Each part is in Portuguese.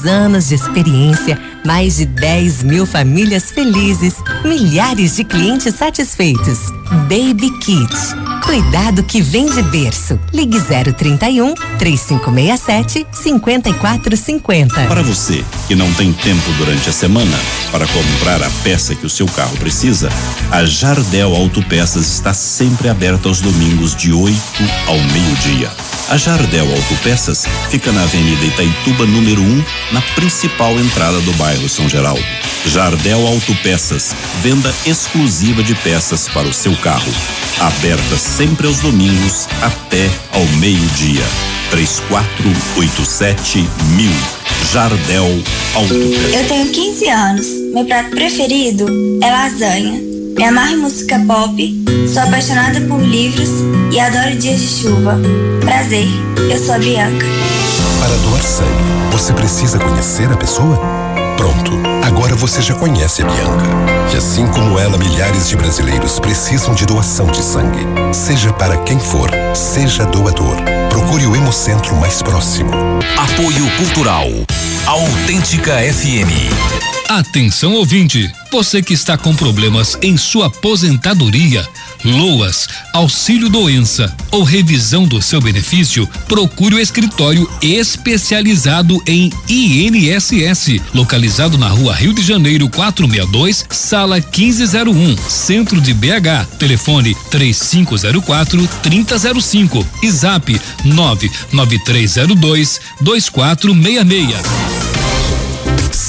muitos anos de experiência, mais de 10 mil famílias felizes, milhares de clientes satisfeitos. Baby Kit. Cuidado que vem de berço. Ligue 031 3567 5450. Para você que não tem tempo durante a semana para comprar a peça que o seu carro precisa, a Jardel Autopeças está sempre aberta aos domingos de 8 ao meio-dia. A Jardel Autopeças fica na Avenida Itaituba, número 1, um, na principal entrada do bairro São Geraldo. Jardel Autopeças, venda exclusiva de peças para o seu carro. Aberta sempre aos domingos até ao meio-dia. 3487 mil. Jardel Autopeças. Eu tenho 15 anos. Meu prato preferido é lasanha. Me amarro em música pop, sou apaixonada por livros e adoro dias de chuva. Prazer, eu sou a Bianca. Para doar sangue, você precisa conhecer a pessoa? Pronto, agora você já conhece a Bianca. E assim como ela, milhares de brasileiros precisam de doação de sangue. Seja para quem for, seja doador. Procure o Hemocentro mais próximo. Apoio Cultural. Autêntica FM. Atenção ouvinte, você que está com problemas em sua aposentadoria, loas, auxílio doença ou revisão do seu benefício, procure o escritório especializado em INSS, localizado na Rua Rio de Janeiro 462, sala 1501, centro de BH. Telefone 3504 3005 e zap 99302 2466.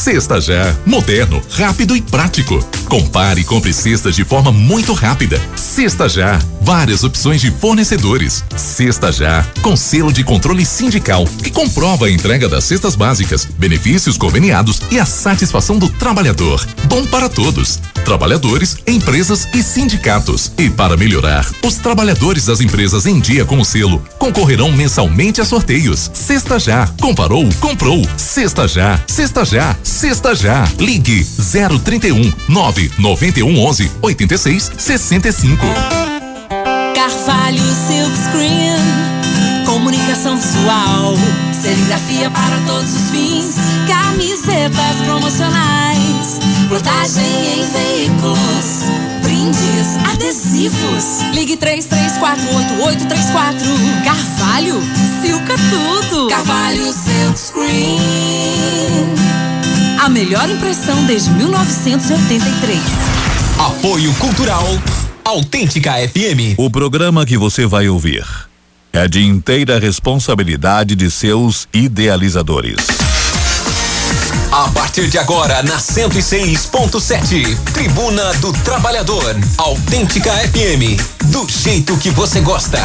Sexta Já, moderno, rápido e prático. Compare e compre cestas de forma muito rápida. Sexta Já, várias opções de fornecedores. Sexta Já, com selo de controle sindical, que comprova a entrega das cestas básicas, benefícios conveniados e a satisfação do trabalhador. Bom para todos. Trabalhadores, empresas e sindicatos. E para melhorar, os trabalhadores das empresas em dia com o selo concorrerão mensalmente a sorteios. Sexta Já, comparou, comprou. Sexta Já, sexta Já, sexta Já. Ligue 031 991 11 86 65. Carvalho Silk Screen, comunicação visual, serigrafia para todos os fins, camisetas promocionais, plotagem em veículos, brindes, adesivos. Ligue 33488834. Carvalho, silca tudo. Carvalho Silk Screen. A melhor impressão desde 1983. Apoio Cultural Autêntica FM. O programa que você vai ouvir é de inteira responsabilidade de seus idealizadores. A partir de agora, na 106.7, Tribuna do Trabalhador. Autêntica FM. Do jeito que você gosta.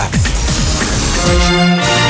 Olá,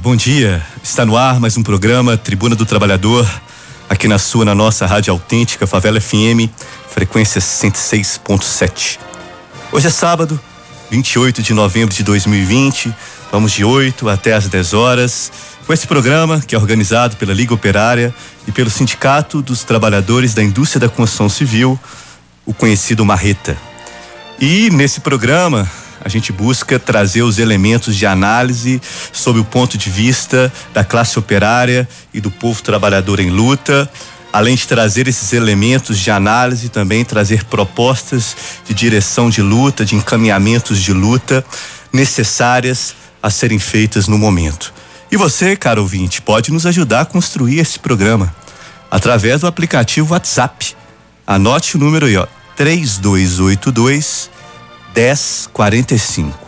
bom dia. Está no ar mais um programa Tribuna do Trabalhador, aqui na sua, na nossa Rádio Autêntica, Favela FM, frequência 106.7. Hoje é sábado, 28 de novembro de 2020. Vamos de 8 até às 10 horas com esse programa que é organizado pela Liga Operária e pelo Sindicato dos Trabalhadores da Indústria da Construção Civil, o conhecido Marreta. E nesse programa a gente busca trazer os elementos de análise sob o ponto de vista da classe operária e do povo trabalhador em luta, além de trazer esses elementos de análise, também trazer propostas de direção de luta, de encaminhamentos de luta necessárias a serem feitas no momento. E você, caro ouvinte, pode nos ajudar a construir esse programa através do aplicativo WhatsApp. Anote o número aí, ó. 3282 1045.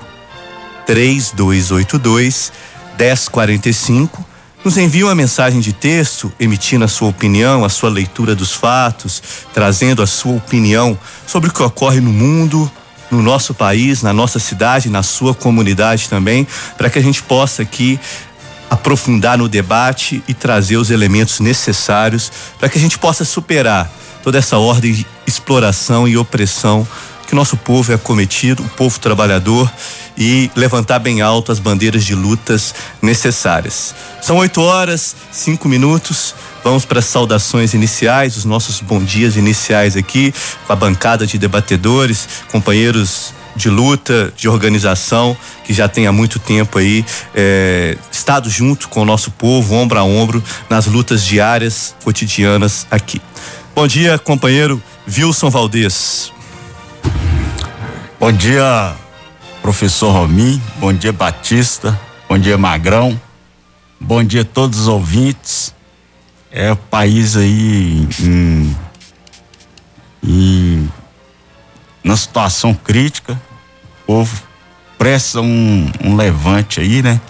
3282 1045. Nos envie uma mensagem de texto emitindo a sua opinião, a sua leitura dos fatos, trazendo a sua opinião sobre o que ocorre no mundo, no nosso país, na nossa cidade, na sua comunidade também, para que a gente possa aqui aprofundar no debate e trazer os elementos necessários para que a gente possa superar toda essa ordem de exploração e opressão que nosso povo é cometido, o povo trabalhador, e levantar bem alto as bandeiras de lutas necessárias. São oito horas, cinco minutos. Vamos para as saudações iniciais, os nossos bom dias iniciais aqui, com a bancada de debatedores, companheiros de luta, de organização, que já tem há muito tempo aí é, estado junto com o nosso povo, ombro a ombro, nas lutas diárias, cotidianas aqui. Bom dia, companheiro Wilson Valdez. Bom dia, professor Romi. Bom dia, Batista. Bom dia, Magrão. Bom dia a todos os ouvintes. É o país aí em, em na situação crítica. O povo presta um, um levante aí, né?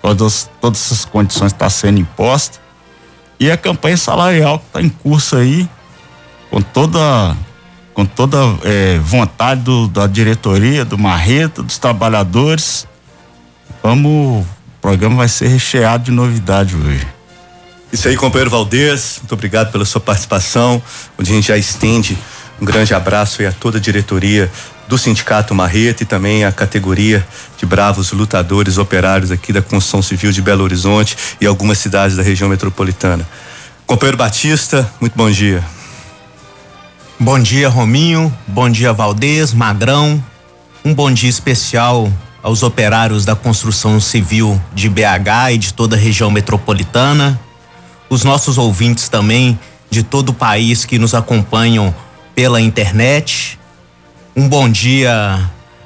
Todas, todas essas condições estão tá sendo impostas. E a campanha salarial que está em curso aí, com toda com toda é, vontade do, da diretoria, do Marreta, dos trabalhadores. Vamos, o programa vai ser recheado de novidade hoje. Isso aí, companheiro Valdez, muito obrigado pela sua participação, onde a gente já estende um grande abraço a toda a diretoria do Sindicato Marreta e também a categoria de bravos lutadores operários aqui da construção civil de Belo Horizonte e algumas cidades da região metropolitana. Companheiro Batista, muito bom dia. Bom dia, Rominho. Bom dia, Valdez, Magrão. Um bom dia especial aos operários da construção civil de BH e de toda a região metropolitana. Os nossos ouvintes também de todo o país que nos acompanham pela internet. Um bom dia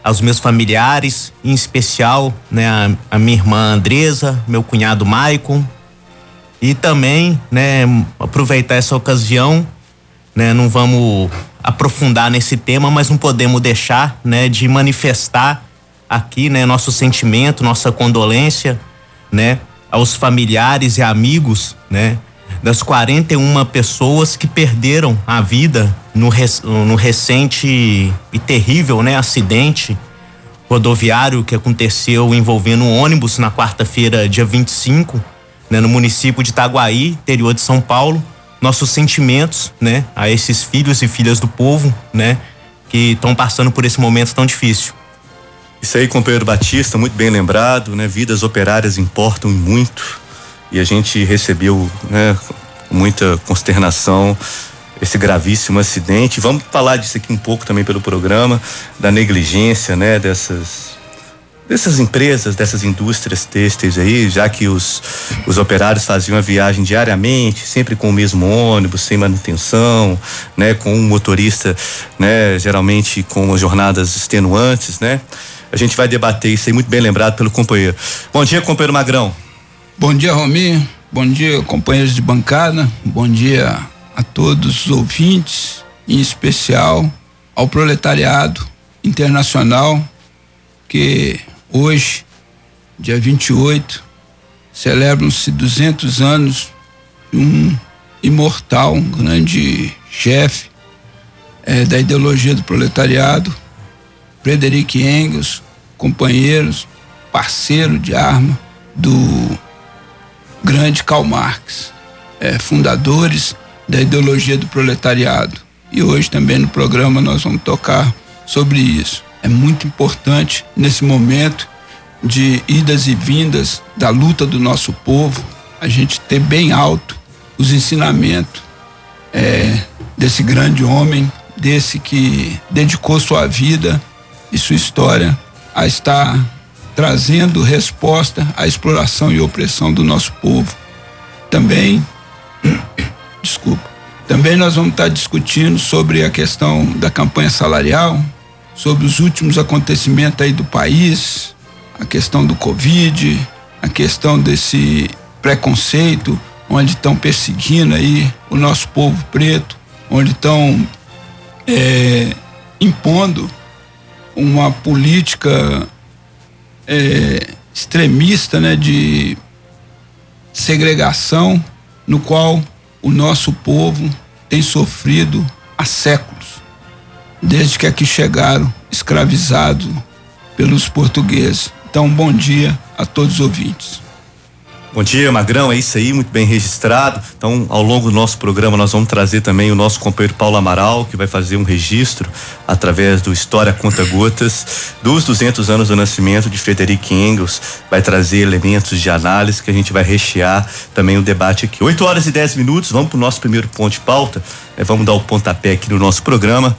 aos meus familiares, em especial, né, a, minha irmã Andresa, meu cunhado Maicon. E também, né, aproveitar essa ocasião né? Não vamos aprofundar nesse tema, mas não podemos deixar, né, de manifestar aqui, né, nosso sentimento, nossa condolência, né, aos familiares e amigos, né, das 41 pessoas que perderam a vida no, no recente e terrível, né, acidente rodoviário que aconteceu envolvendo um ônibus na quarta-feira, dia 25, né, no município de Itaguaí, interior de São Paulo nossos sentimentos, né, a esses filhos e filhas do povo, né, que estão passando por esse momento tão difícil. Isso aí, companheiro Batista, muito bem lembrado, né? Vidas operárias importam muito e a gente recebeu, né, muita consternação esse gravíssimo acidente. Vamos falar disso aqui um pouco também pelo programa, da negligência, né, dessas dessas empresas, dessas indústrias têxteis aí, já que os, os operários faziam a viagem diariamente, sempre com o mesmo ônibus, sem manutenção, né, com um motorista, né, geralmente com jornadas extenuantes, né? A gente vai debater isso aí muito bem lembrado pelo companheiro. Bom dia, companheiro Magrão. Bom dia, Rominho. Bom dia, companheiros de bancada. Bom dia a todos os ouvintes, em especial ao proletariado internacional que Hoje, dia 28, celebram-se 200 anos de um imortal, um grande chefe é, da ideologia do proletariado, Frederic Engels, companheiros, parceiro de arma do grande Karl Marx, é, fundadores da ideologia do proletariado. E hoje também no programa nós vamos tocar sobre isso é muito importante nesse momento de idas e vindas da luta do nosso povo, a gente ter bem alto os ensinamentos é, desse grande homem, desse que dedicou sua vida e sua história a estar trazendo resposta à exploração e opressão do nosso povo. Também, desculpa, também nós vamos estar discutindo sobre a questão da campanha salarial, sobre os últimos acontecimentos aí do país, a questão do Covid, a questão desse preconceito, onde estão perseguindo aí o nosso povo preto, onde estão é, impondo uma política é, extremista, né, de segregação, no qual o nosso povo tem sofrido há séculos, desde que aqui chegaram escravizados pelos portugueses. Então, bom dia a todos os ouvintes. Bom dia, Magrão. É isso aí, muito bem registrado. Então, ao longo do nosso programa, nós vamos trazer também o nosso companheiro Paulo Amaral, que vai fazer um registro através do História Conta Gotas dos 200 anos do nascimento de Frederic Engels. Vai trazer elementos de análise que a gente vai rechear também o debate aqui. 8 horas e 10 minutos, vamos para o nosso primeiro ponto de pauta. É, vamos dar o pontapé aqui no nosso programa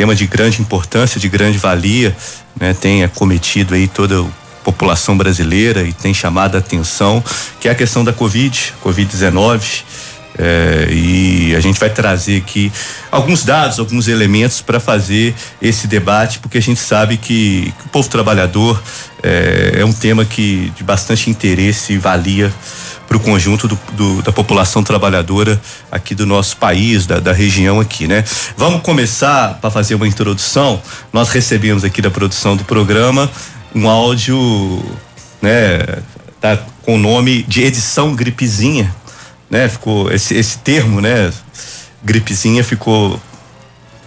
tema de grande importância, de grande valia, né, tem acometido aí toda o população brasileira e tem chamado a atenção, que é a questão da Covid, Covid-19. É, e a gente vai trazer aqui alguns dados, alguns elementos para fazer esse debate, porque a gente sabe que, que o povo trabalhador é, é, um tema que de bastante interesse e valia para o conjunto do, do, da população trabalhadora aqui do nosso país, da, da região aqui, né? Vamos começar para fazer uma introdução. Nós recebemos aqui da produção do programa um áudio, né, tá com o nome de edição gripezinha, né? Ficou esse, esse termo, né? Gripezinha ficou,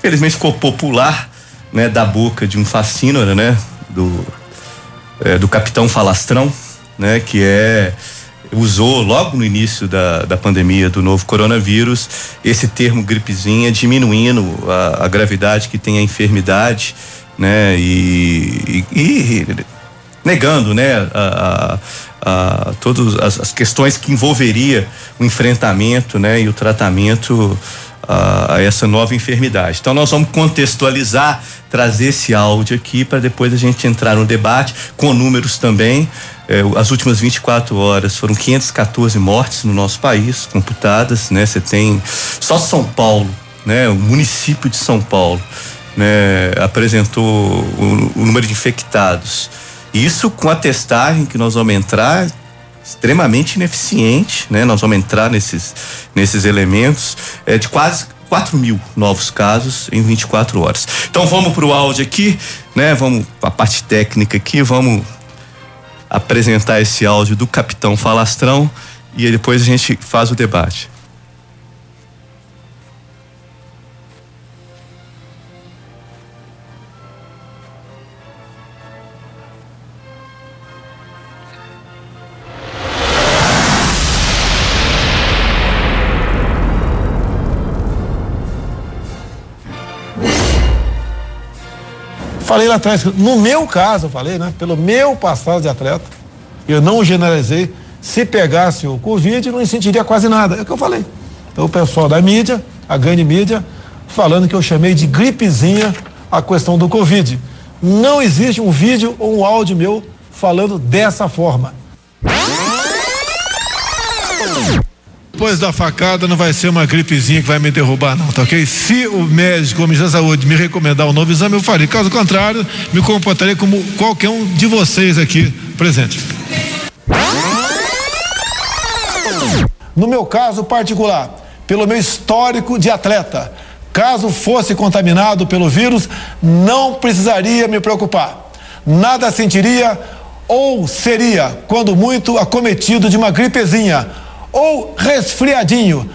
felizmente ficou popular, né? Da boca de um fascínora, né? Do é, do capitão Falastrão, né? Que é usou logo no início da, da pandemia do novo coronavírus esse termo gripezinha diminuindo a, a gravidade que tem a enfermidade né? E, e, e negando, né? A, a, a todas as, as, questões que envolveria o enfrentamento, né? E o tratamento a, a essa nova enfermidade. Então nós vamos contextualizar, trazer esse áudio aqui para depois a gente entrar no debate com números também. É, as últimas 24 horas foram 514 mortes no nosso país, computadas, né? Você tem só São Paulo, né? O município de São Paulo né, apresentou o, o, número de infectados. Isso com a testagem que nós vamos entrar extremamente ineficiente, né? Nós vamos entrar nesses, nesses elementos é, de quase 4 mil novos casos em 24 horas. Então vamos para o áudio aqui, né? Vamos a parte técnica aqui, vamos apresentar esse áudio do Capitão Falastrão e depois a gente faz o debate. Falei lá atrás, no meu caso, eu falei, né? Pelo meu passado de atleta, eu não generalizei. Se pegasse o Covid, não sentiria quase nada. É o que eu falei. Então, o pessoal da mídia, a grande mídia, falando que eu chamei de gripezinha a questão do Covid. Não existe um vídeo ou um áudio meu falando dessa forma. Depois da facada não vai ser uma gripezinha que vai me derrubar, não, tá ok? Se o médico o Ministério da Saúde me recomendar um novo exame, eu farei. Caso contrário, me comportarei como qualquer um de vocês aqui presente. No meu caso particular, pelo meu histórico de atleta, caso fosse contaminado pelo vírus, não precisaria me preocupar. Nada sentiria ou seria, quando muito, acometido de uma gripezinha ou resfriadinho.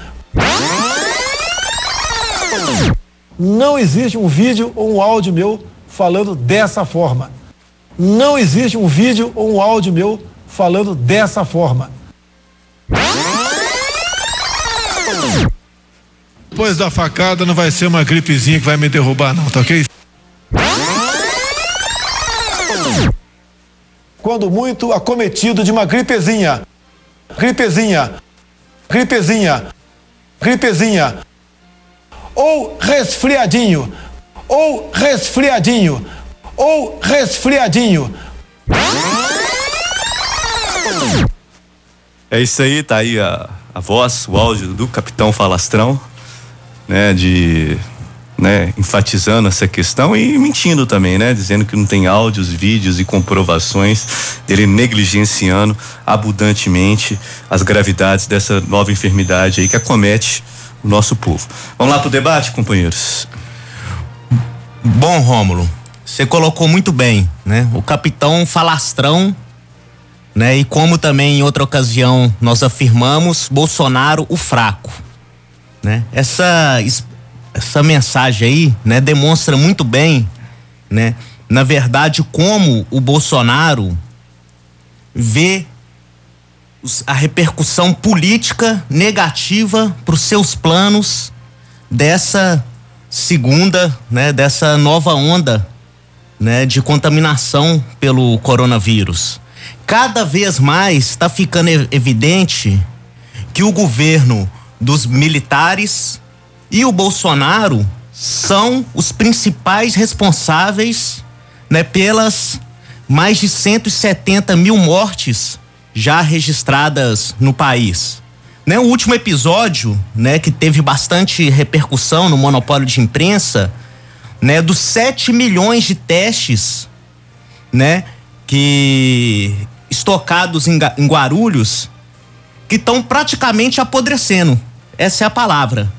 Não existe um vídeo ou um áudio meu falando dessa forma. Não existe um vídeo ou um áudio meu falando dessa forma. Depois da facada não vai ser uma gripezinha que vai me derrubar, não, tá ok? Quando muito acometido de uma gripezinha. Gripezinha gripezinha, gripezinha, ou resfriadinho, ou resfriadinho, ou resfriadinho. É isso aí, tá aí a, a voz, o áudio do Capitão Falastrão, né, de né, enfatizando essa questão e mentindo também, né, dizendo que não tem áudios, vídeos e comprovações dele negligenciando abundantemente as gravidades dessa nova enfermidade aí que acomete o nosso povo. Vamos lá pro debate, companheiros. Bom, Rômulo, você colocou muito bem, né? O capitão falastrão, né? E como também em outra ocasião nós afirmamos, Bolsonaro o fraco, né? Essa essa mensagem aí, né, demonstra muito bem, né, na verdade como o Bolsonaro vê a repercussão política negativa para os seus planos dessa segunda, né, dessa nova onda, né, de contaminação pelo coronavírus. Cada vez mais está ficando evidente que o governo dos militares e o Bolsonaro são os principais responsáveis, né, pelas mais de 170 mil mortes já registradas no país. Né, o último episódio, né, que teve bastante repercussão no monopólio de imprensa, né, dos 7 milhões de testes, né, que estocados em, em Guarulhos, que estão praticamente apodrecendo. Essa é a palavra.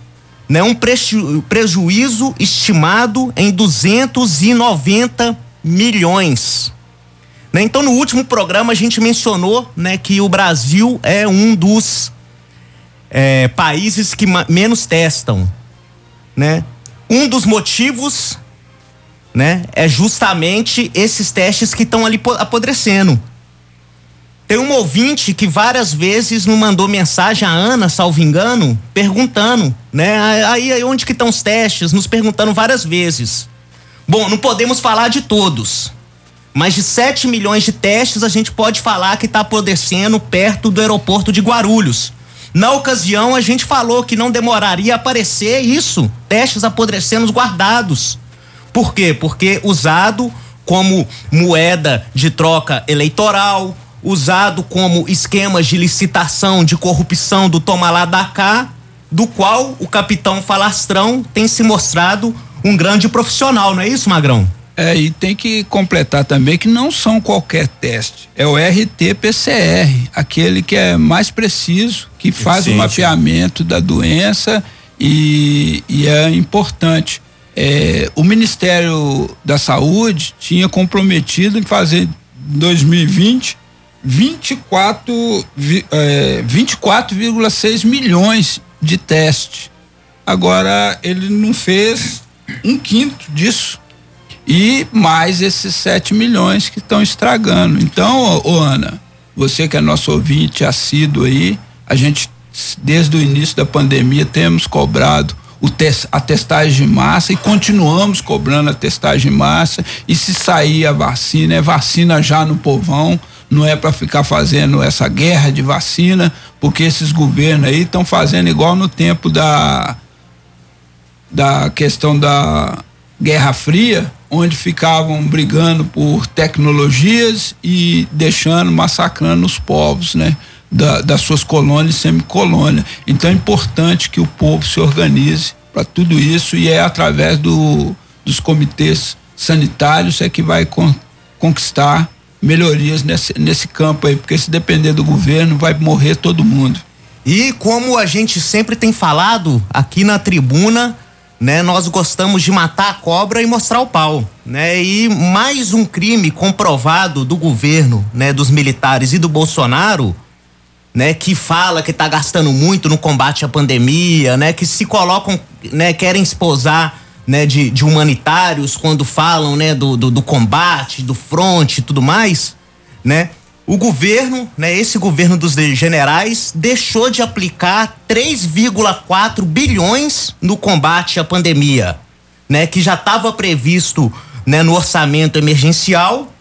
Né, um preju, prejuízo estimado em 290 milhões. Né, então, no último programa, a gente mencionou né, que o Brasil é um dos é, países que menos testam, né? Um dos motivos, né, é justamente esses testes que estão ali apodrecendo. Tem um ouvinte que várias vezes nos mandou mensagem a Ana, salvo engano, perguntando, né? Aí, aí onde que estão os testes? Nos perguntando várias vezes. Bom, não podemos falar de todos. Mas de 7 milhões de testes, a gente pode falar que está apodrecendo perto do aeroporto de Guarulhos. Na ocasião, a gente falou que não demoraria a aparecer isso, testes apodrecendo guardados. Por quê? Porque usado como moeda de troca eleitoral, usado como esquemas de licitação, de corrupção do toma lá da cá, do qual o capitão Falastrão tem se mostrado um grande profissional, não é isso, Magrão? É, e tem que completar também que não são qualquer teste, é o RT-PCR, aquele que é mais preciso, que faz o mapeamento da doença e, e é importante. É, o Ministério da Saúde tinha comprometido em fazer em 2020 24,6 é, 24 milhões de testes. Agora ele não fez um quinto disso e mais esses 7 milhões que estão estragando. Então, ô, Ana, você que é nosso ouvinte assíduo aí, a gente desde o início da pandemia temos cobrado o tes, a testagem de massa e continuamos cobrando a testagem de massa e se sair a vacina é vacina já no povão não é para ficar fazendo essa guerra de vacina porque esses governos aí estão fazendo igual no tempo da da questão da Guerra Fria onde ficavam brigando por tecnologias e deixando, massacrando os povos, né? Da, das suas colônias e semicolônias. Então é importante que o povo se organize para tudo isso e é através do, dos comitês sanitários é que vai con, conquistar melhorias nesse, nesse campo aí, porque se depender do governo vai morrer todo mundo. E como a gente sempre tem falado aqui na tribuna, né? Nós gostamos de matar a cobra e mostrar o pau, né? E mais um crime comprovado do governo, né? Dos militares e do Bolsonaro, né? Que fala que tá gastando muito no combate à pandemia, né? Que se colocam, né? Querem esposar, né? De, de humanitários quando falam, né? Do, do, do combate, do fronte e tudo mais, né? O governo, né, esse governo dos generais, deixou de aplicar 3,4 bilhões no combate à pandemia, né, que já estava previsto, né, no orçamento emergencial,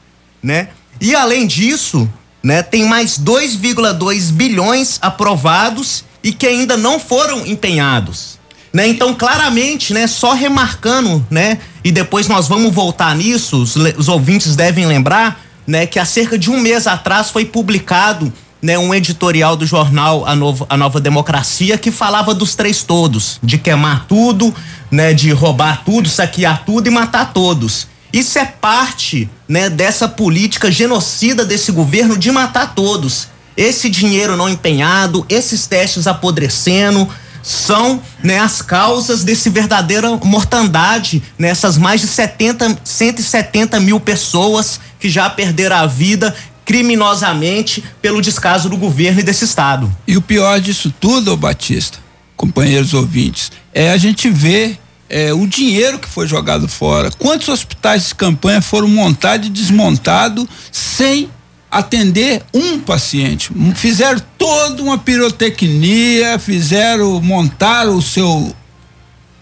né? E além disso, né, tem mais 2,2 bilhões aprovados e que ainda não foram empenhados. Né? Então, claramente, né, só remarcando, né, e depois nós vamos voltar nisso, os, os ouvintes devem lembrar, né, que há cerca de um mês atrás foi publicado né, um editorial do jornal A, Novo, A Nova Democracia que falava dos três todos, de queimar tudo, né, de roubar tudo, saquear tudo e matar todos. Isso é parte né, dessa política genocida desse governo de matar todos. Esse dinheiro não empenhado, esses testes apodrecendo, são né, as causas desse verdadeira mortandade nessas mais de 70, 170 mil pessoas que já perderam a vida criminosamente pelo descaso do governo e desse estado. E o pior disso tudo, Batista, companheiros ouvintes, é a gente ver é, o dinheiro que foi jogado fora. Quantos hospitais de campanha foram montados e desmontados sem atender um paciente? Fizeram toda uma pirotecnia, fizeram, montaram o seu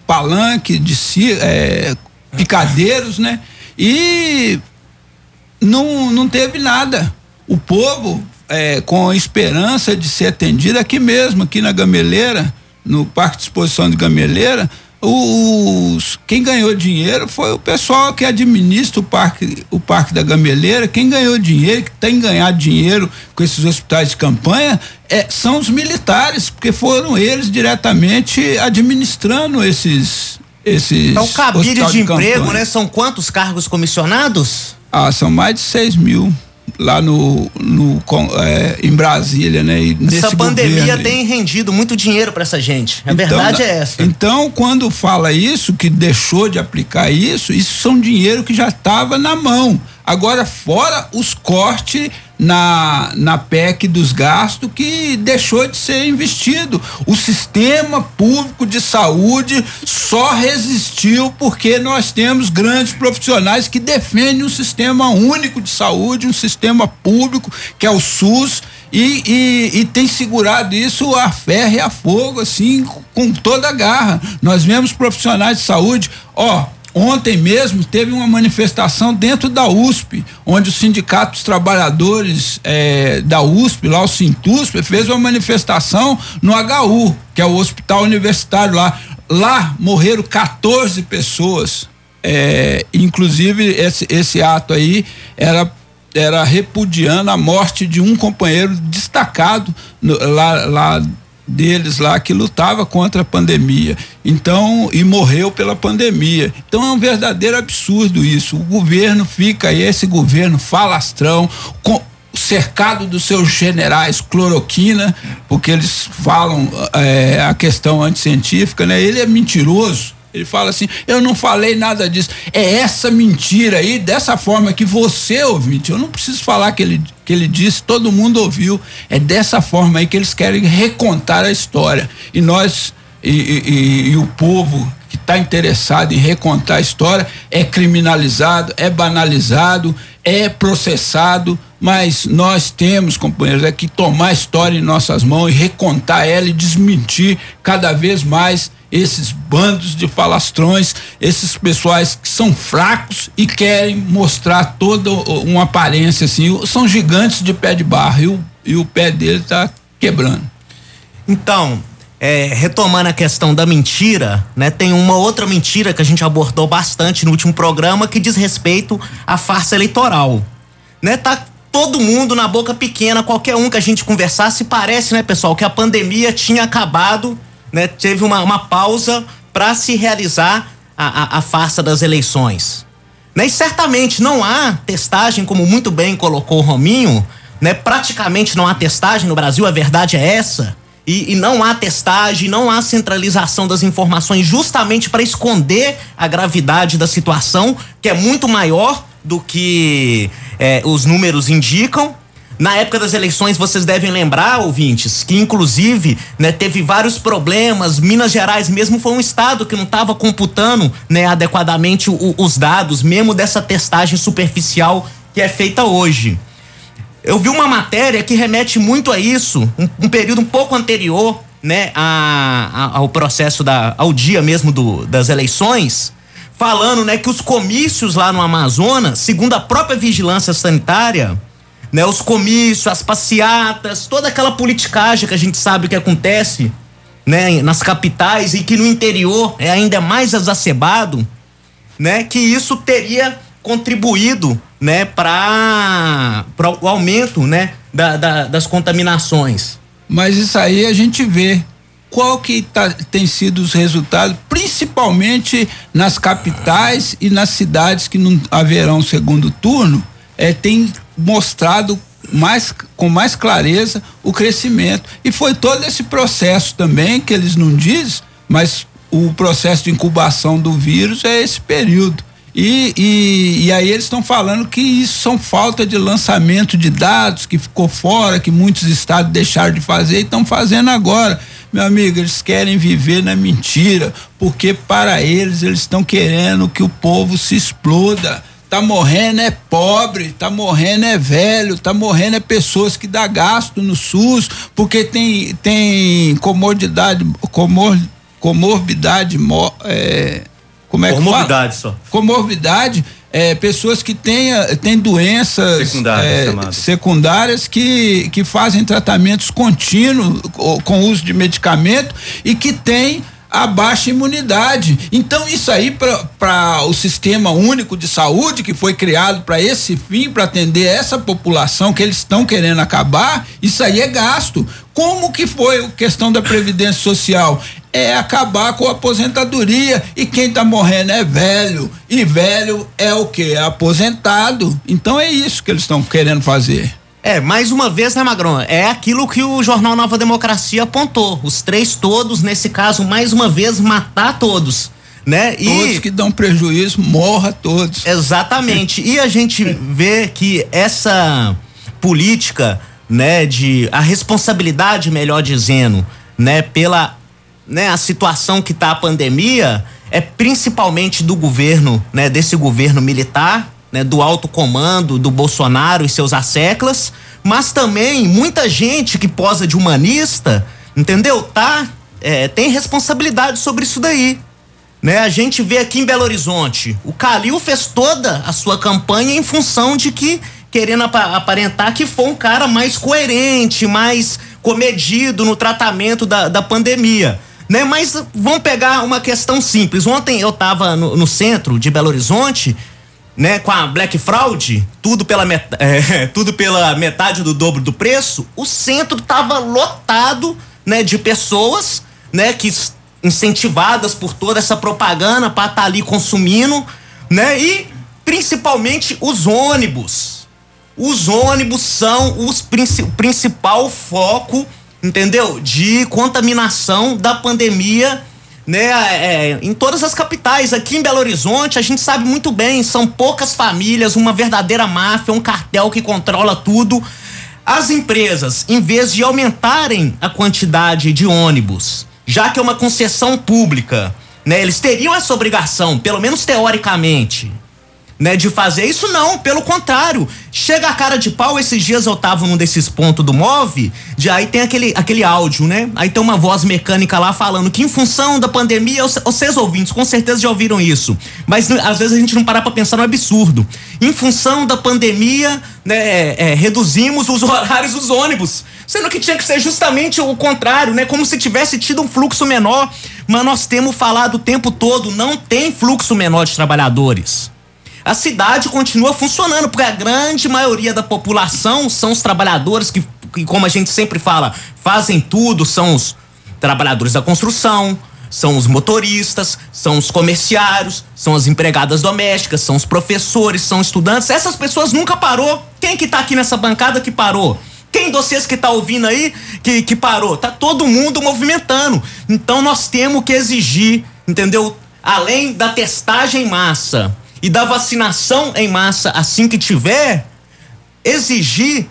palanque de é, picadeiros, né? E não, não teve nada. O povo, é, com a esperança de ser atendido aqui mesmo, aqui na Gameleira, no Parque de Exposição de Gameleira, os, quem ganhou dinheiro foi o pessoal que administra o parque, o parque da Gameleira. Quem ganhou dinheiro, que tem ganhado dinheiro com esses hospitais de campanha, é, são os militares, porque foram eles diretamente administrando esses. esses então, cabide de, de emprego, né? São quantos cargos comissionados? Ah, são mais de 6 mil lá no, no é, em Brasília, né? Essa pandemia tem rendido muito dinheiro para essa gente. A então, verdade é essa. Então, quando fala isso, que deixou de aplicar isso, isso são dinheiro que já estava na mão. Agora, fora os cortes na, na PEC dos gastos que deixou de ser investido. O sistema público de saúde só resistiu porque nós temos grandes profissionais que defendem um sistema único de saúde, um sistema público que é o SUS. E, e, e, tem segurado isso a ferro e a fogo, assim, com toda a garra. Nós vemos profissionais de saúde, ó, Ontem mesmo teve uma manifestação dentro da USP, onde o Sindicato dos Trabalhadores é, da USP, lá o Sintusp, fez uma manifestação no HU, que é o Hospital Universitário lá. Lá morreram 14 pessoas. É, inclusive, esse, esse ato aí era era repudiando a morte de um companheiro destacado no, lá, lá deles lá que lutava contra a pandemia. Então, e morreu pela pandemia. Então é um verdadeiro absurdo isso. O governo fica aí, esse governo falastrão, com, cercado dos seus generais cloroquina, porque eles falam é, a questão anticientífica, né? Ele é mentiroso. Ele fala assim: eu não falei nada disso. É essa mentira aí, dessa forma que você, ouvinte, eu não preciso falar que ele, que ele disse, todo mundo ouviu. É dessa forma aí que eles querem recontar a história. E nós, e, e, e o povo que está interessado em recontar a história é criminalizado, é banalizado, é processado, mas nós temos, companheiros, é que tomar a história em nossas mãos e recontar ela e desmentir cada vez mais esses bandos de falastrões, esses pessoais que são fracos e querem mostrar toda uma aparência assim, são gigantes de pé de barro e o, e o pé dele está quebrando. Então, é, retomando a questão da mentira, né? Tem uma outra mentira que a gente abordou bastante no último programa que diz respeito à farsa eleitoral, né? Tá todo mundo na boca pequena, qualquer um que a gente conversasse, parece, né, pessoal, que a pandemia tinha acabado né, teve uma, uma pausa para se realizar a, a, a, farsa das eleições. Né? E certamente não há testagem, como muito bem colocou o Rominho, né? praticamente não há testagem no Brasil, a verdade é essa. E, e não há testagem, não há centralização das informações justamente para esconder a gravidade da situação, que é muito maior do que é, os números indicam. Na época das eleições, vocês devem lembrar, ouvintes, que inclusive né, teve vários problemas. Minas Gerais mesmo foi um estado que não estava computando né, adequadamente o, os dados, mesmo dessa testagem superficial que é feita hoje. Eu vi uma matéria que remete muito a isso, um, um período um pouco anterior né, a, a, ao processo da, ao dia mesmo do, das eleições, falando né, que os comícios lá no Amazonas, segundo a própria vigilância sanitária, né, os comícios, as passeatas, toda aquela politicagem que a gente sabe que acontece, né, nas capitais e que no interior é ainda mais exacerbado, né, que isso teria contribuído, né, para o aumento, né, da, da, das contaminações. Mas isso aí a gente vê qual que tá, tem sido os resultados, principalmente nas capitais e nas cidades que não haverão segundo turno, é, tem mostrado mais, com mais clareza o crescimento. E foi todo esse processo também, que eles não dizem, mas o processo de incubação do vírus é esse período. E, e, e aí eles estão falando que isso são falta de lançamento de dados que ficou fora, que muitos estados deixaram de fazer e estão fazendo agora. Meu amigo, eles querem viver na mentira, porque para eles eles estão querendo que o povo se exploda. Tá morrendo é pobre, tá morrendo é velho, tá morrendo é pessoas que dá gasto no SUS, porque tem tem comodidade, comor, comorbidade, é, como é Comorbidade que fala? só. Comorbidade, é, pessoas que têm, têm doenças secundárias, é, secundárias que, que fazem tratamentos contínuos com uso de medicamento e que têm a baixa imunidade. Então, isso aí para o sistema único de saúde que foi criado para esse fim, para atender essa população que eles estão querendo acabar, isso aí é gasto. Como que foi a questão da Previdência Social? É acabar com a aposentadoria. E quem está morrendo é velho. E velho é o que? É aposentado. Então é isso que eles estão querendo fazer. É, mais uma vez, né, Magrão? É aquilo que o Jornal Nova Democracia apontou. Os três todos, nesse caso, mais uma vez, matar todos. Né? Todos que dão prejuízo, morra todos. Exatamente. e a gente vê que essa política, né, de a responsabilidade, melhor dizendo, né, pela né, a situação que tá a pandemia é principalmente do governo, né, desse governo militar né, do alto comando do Bolsonaro e seus asseclas, mas também muita gente que posa de humanista, entendeu? Tá, é, tem responsabilidade sobre isso daí. Né? A gente vê aqui em Belo Horizonte, o Calil fez toda a sua campanha em função de que querendo aparentar que foi um cara mais coerente, mais comedido no tratamento da, da pandemia. Né? Mas vamos pegar uma questão simples. Ontem eu estava no, no centro de Belo Horizonte né, com a Black Fraud, tudo pela, met é, tudo pela metade do dobro do preço, o centro tava lotado, né, de pessoas, né, que incentivadas por toda essa propaganda para estar tá ali consumindo, né, e principalmente os ônibus. Os ônibus são os princi o principal foco, entendeu? De contaminação da pandemia né, é, em todas as capitais. Aqui em Belo Horizonte, a gente sabe muito bem, são poucas famílias, uma verdadeira máfia, um cartel que controla tudo. As empresas, em vez de aumentarem a quantidade de ônibus, já que é uma concessão pública, né, eles teriam essa obrigação, pelo menos teoricamente, né, de fazer isso não, pelo contrário. Chega a cara de pau, esses dias eu tava num desses pontos do MOV, de aí tem aquele, aquele áudio, né? Aí tem uma voz mecânica lá falando que em função da pandemia, vocês ouvintes com certeza já ouviram isso, mas às vezes a gente não parar pra pensar no absurdo. Em função da pandemia, né, é, é, reduzimos os horários dos ônibus, sendo que tinha que ser justamente o contrário, né? Como se tivesse tido um fluxo menor, mas nós temos falado o tempo todo, não tem fluxo menor de trabalhadores a cidade continua funcionando, porque a grande maioria da população são os trabalhadores que, que como a gente sempre fala, fazem tudo, são os trabalhadores da construção, são os motoristas, são os comerciários, são as empregadas domésticas, são os professores, são estudantes. Essas pessoas nunca parou. Quem que tá aqui nessa bancada que parou? Quem de vocês que tá ouvindo aí que, que parou? Tá todo mundo movimentando. Então nós temos que exigir, entendeu? Além da testagem em massa, e da vacinação em massa assim que tiver, exigir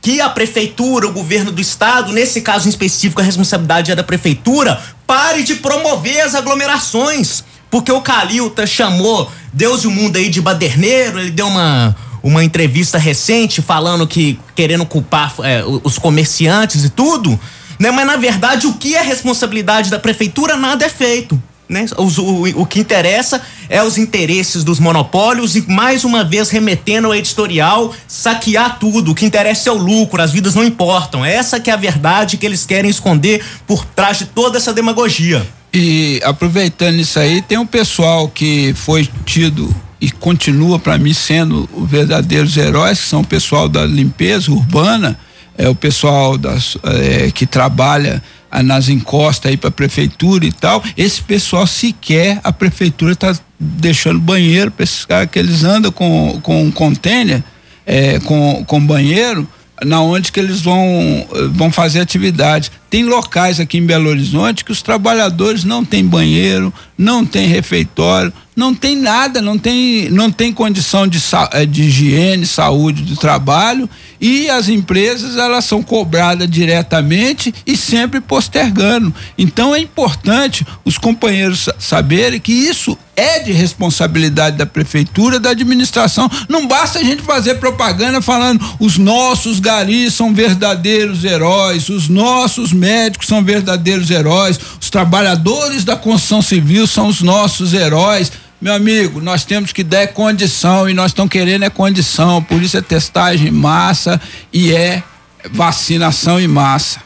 que a prefeitura, o governo do estado, nesse caso em específico a responsabilidade é da prefeitura, pare de promover as aglomerações. Porque o Calilta chamou Deus e o mundo aí de baderneiro, ele deu uma, uma entrevista recente falando que querendo culpar é, os comerciantes e tudo, né? Mas na verdade o que é responsabilidade da prefeitura nada é feito. Né? O, o, o que interessa é os interesses dos monopólios e, mais uma vez, remetendo ao editorial, saquear tudo. O que interessa é o lucro, as vidas não importam. Essa que é a verdade que eles querem esconder por trás de toda essa demagogia. E aproveitando isso aí, tem um pessoal que foi tido e continua para mim sendo os verdadeiros heróis, que são o pessoal da limpeza urbana, é o pessoal das, é, que trabalha nas encostas aí para a prefeitura e tal. Esse pessoal sequer a prefeitura está deixando banheiro para esses caras que eles andam com, com um container, é, com, com banheiro. na onde que eles vão vão fazer atividade. Tem locais aqui em Belo Horizonte que os trabalhadores não têm banheiro, não tem refeitório, não tem nada, não tem não tem condição de, eh, de higiene, saúde do trabalho e as empresas elas são cobradas diretamente e sempre postergando. Então é importante os companheiros saberem que isso é de responsabilidade da prefeitura, da administração. Não basta a gente fazer propaganda falando os nossos garis são verdadeiros heróis, os nossos médicos são verdadeiros heróis, os trabalhadores da construção civil são os nossos heróis. Meu amigo, nós temos que dar condição e nós estamos querendo é condição, por isso é testagem em massa e é vacinação em massa.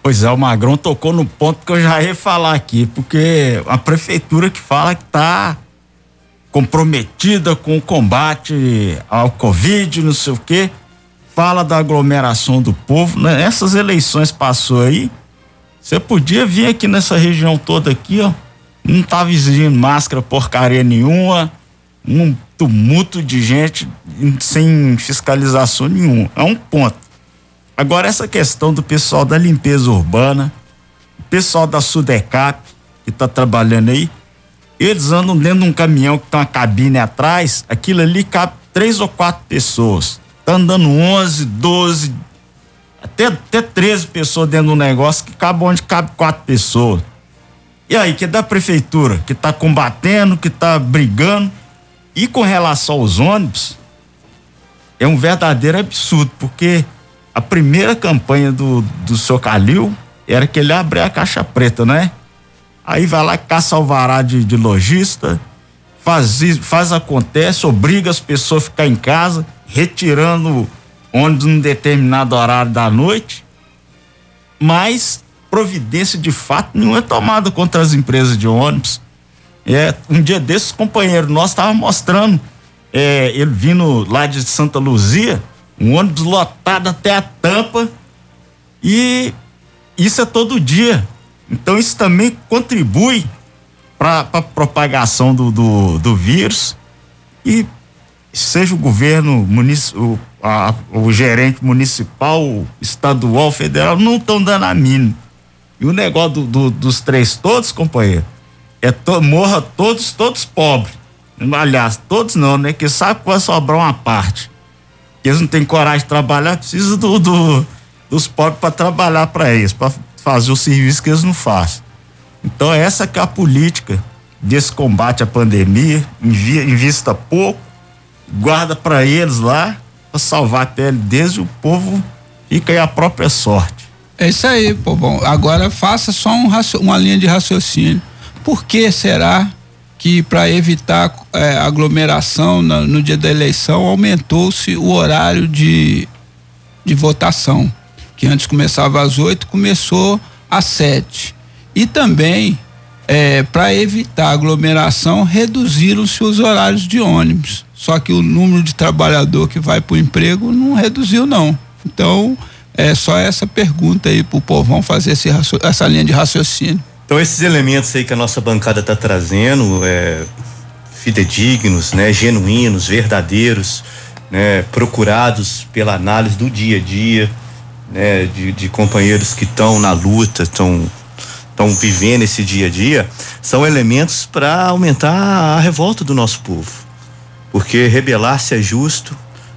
Pois é, o Magrão tocou no ponto que eu já ia falar aqui, porque a prefeitura que fala que está comprometida com o combate ao Covid, não sei o quê, fala da aglomeração do povo, né? Essas eleições passou aí, você podia vir aqui nessa região toda aqui, ó, não tava exigindo máscara porcaria nenhuma, um tumulto de gente sem fiscalização nenhuma. É um ponto. Agora, essa questão do pessoal da limpeza urbana, o pessoal da Sudecap, que está trabalhando aí, eles andam dentro de um caminhão que tem uma cabine atrás, aquilo ali cabe três ou quatro pessoas. Tá andando 11, 12, até, até 13 pessoas dentro do negócio que cabe onde cabe quatro pessoas. E aí, que é da prefeitura, que está combatendo, que está brigando. E com relação aos ônibus, é um verdadeiro absurdo, porque a primeira campanha do, do seu Calil era que ele abria a caixa preta, né? Aí vai lá, caça alvará de, de lojista, faz, faz acontece, obriga as pessoas a ficar em casa, retirando ônibus num determinado horário da noite. Mas providência de fato nenhuma é tomada contra as empresas de ônibus. É, um dia desses, companheiro nosso estava mostrando é, ele vindo lá de Santa Luzia, um ônibus lotado até a tampa e isso é todo dia. Então isso também contribui para a propagação do, do, do, vírus e seja o governo municipal, o gerente municipal, estadual, federal, não estão dando a mínima. E o negócio do, do, dos três todos, companheiro, é to, morra todos, todos pobres. Aliás, todos não, né? Que sabe que vai sobrar uma parte. Que eles não têm coragem de trabalhar, precisa do, do dos pobres para trabalhar para eles, para fazer o serviço que eles não fazem. Então essa que é a política desse combate à pandemia, invista pouco, guarda para eles lá, para salvar a pele deles e o povo fica aí a própria sorte. É isso aí, pô. Bom, agora faça só um, uma linha de raciocínio. Por que será que para evitar é, aglomeração no, no dia da eleição aumentou-se o horário de, de votação? Que antes começava às oito, começou às sete. E também é, para evitar aglomeração, reduziram-se os horários de ônibus. Só que o número de trabalhador que vai para o emprego não reduziu, não. Então, é só essa pergunta aí pro povão fazer esse, essa linha de raciocínio. Então esses elementos aí que a nossa bancada está trazendo, é, fidedignos, né, genuínos, verdadeiros, né, procurados pela análise do dia a dia, né, de, de companheiros que estão na luta, estão estão vivendo esse dia a dia, são elementos para aumentar a revolta do nosso povo. Porque rebelar-se é justo,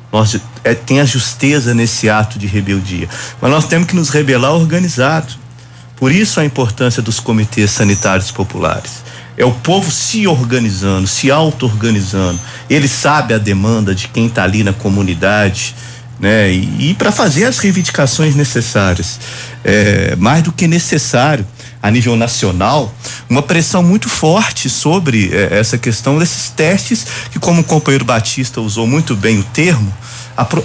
nós é, tem a justeza nesse ato de rebeldia. Mas nós temos que nos rebelar organizado. Por isso a importância dos comitês sanitários populares. É o povo se organizando, se auto-organizando. Ele sabe a demanda de quem está ali na comunidade, né? E, e para fazer as reivindicações necessárias. É, mais do que necessário a nível nacional uma pressão muito forte sobre eh, essa questão desses testes que como o companheiro Batista usou muito bem o termo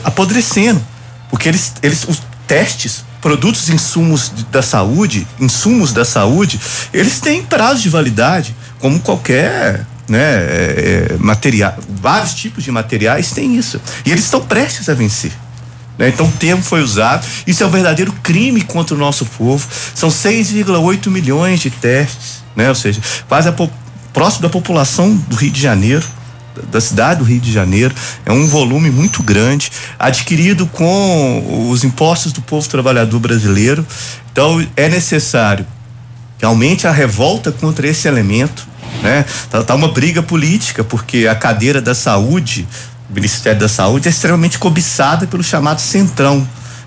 apodrecendo porque eles eles os testes produtos insumos da saúde insumos da saúde eles têm prazo de validade como qualquer né, é, material, vários tipos de materiais têm isso. E eles estão prestes a vencer. Né? Então o termo foi usado. Isso é um verdadeiro crime contra o nosso povo. São 6,8 milhões de testes, né? Ou seja, quase a, próximo da população do Rio de Janeiro. Da cidade do Rio de Janeiro. É um volume muito grande, adquirido com os impostos do povo trabalhador brasileiro. Então, é necessário que aumente a revolta contra esse elemento. Né? Tá, tá uma briga política, porque a cadeira da saúde, o Ministério da Saúde, é extremamente cobiçada pelo chamado Centrão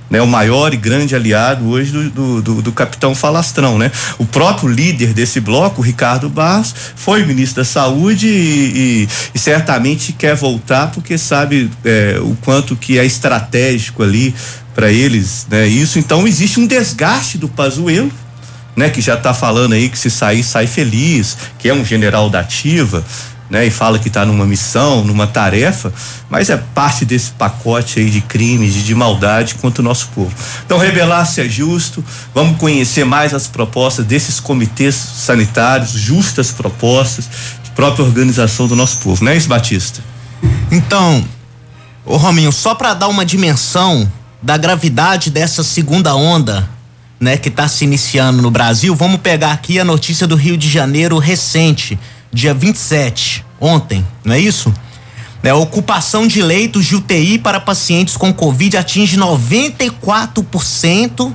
né, o maior e grande aliado hoje do, do, do, do, capitão Falastrão, né? O próprio líder desse bloco, Ricardo Barros, foi ministro da Saúde e, e, e certamente quer voltar porque sabe é, o quanto que é estratégico ali para eles, né? Isso, então existe um desgaste do Pazuello, né? Que já está falando aí que se sair sai feliz, que é um general da ativa, né, e fala que está numa missão, numa tarefa, mas é parte desse pacote aí de crimes, de, de maldade contra o nosso povo. Então, rebelar-se é justo, vamos conhecer mais as propostas desses comitês sanitários, justas propostas de própria organização do nosso povo, não é isso, Batista? Então, ô Rominho, só para dar uma dimensão da gravidade dessa segunda onda, né, que está se iniciando no Brasil, vamos pegar aqui a notícia do Rio de Janeiro recente dia 27, ontem, não é isso? É, ocupação de leitos de UTI para pacientes com Covid atinge 94%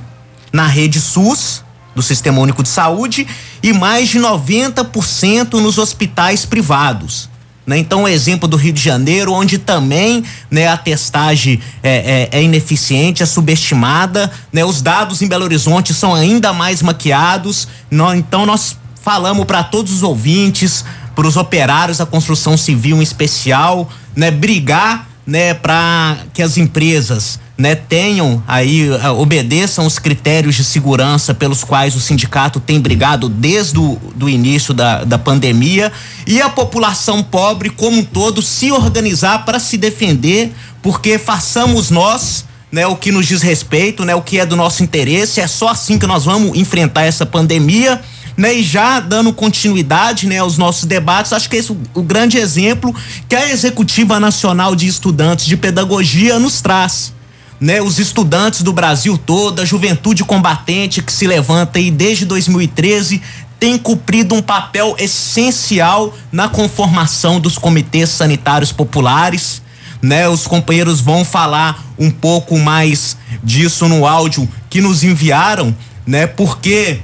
na rede SUS, do Sistema Único de Saúde, e mais de 90% nos hospitais privados. Né? Então, o exemplo do Rio de Janeiro, onde também né, a testagem é, é, é ineficiente, é subestimada, né? os dados em Belo Horizonte são ainda mais maquiados. então, nós falamos para todos os ouvintes, para os operários da construção civil em especial, né, brigar, né, para que as empresas, né, tenham aí uh, obedeçam os critérios de segurança pelos quais o sindicato tem brigado desde o do início da, da pandemia e a população pobre como um todo se organizar para se defender, porque façamos nós né, o que nos diz respeito, né, o que é do nosso interesse, é só assim que nós vamos enfrentar essa pandemia né? E já dando continuidade, né, aos nossos debates, acho que esse é o, grande exemplo que a Executiva Nacional de Estudantes de Pedagogia nos traz. Né, os estudantes do Brasil todo, a juventude combatente que se levanta aí desde 2013, tem cumprido um papel essencial na conformação dos comitês sanitários populares. Né, os companheiros vão falar um pouco mais disso no áudio que nos enviaram, né? Porque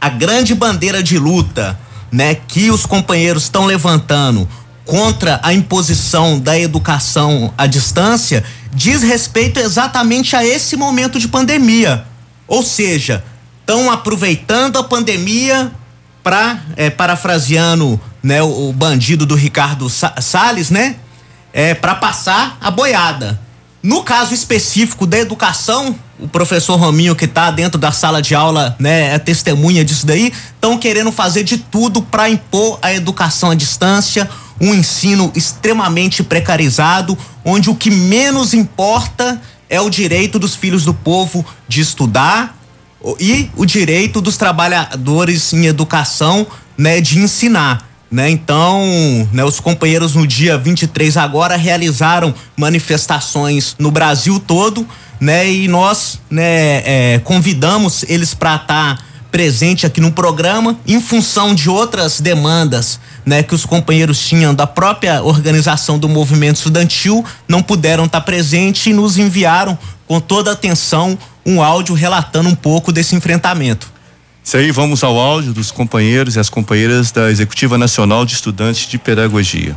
a grande bandeira de luta, né, que os companheiros estão levantando contra a imposição da educação à distância diz respeito exatamente a esse momento de pandemia. Ou seja, estão aproveitando a pandemia para, é, parafraseando né, o, o, bandido do Ricardo Salles, né? É, para passar a boiada. No caso específico da educação, o professor Rominho que está dentro da sala de aula, né, é testemunha disso daí, estão querendo fazer de tudo para impor a educação à distância, um ensino extremamente precarizado, onde o que menos importa é o direito dos filhos do povo de estudar e o direito dos trabalhadores em educação, né, de ensinar. Né, então, né, os companheiros no dia 23 agora realizaram manifestações no Brasil todo né? E nós, né, é, convidamos eles para estar tá presente aqui no programa em função de outras demandas, né, que os companheiros tinham da própria organização do movimento estudantil, não puderam estar tá presentes e nos enviaram com toda atenção um áudio relatando um pouco desse enfrentamento. Isso aí, vamos ao áudio dos companheiros e as companheiras da Executiva Nacional de Estudantes de Pedagogia.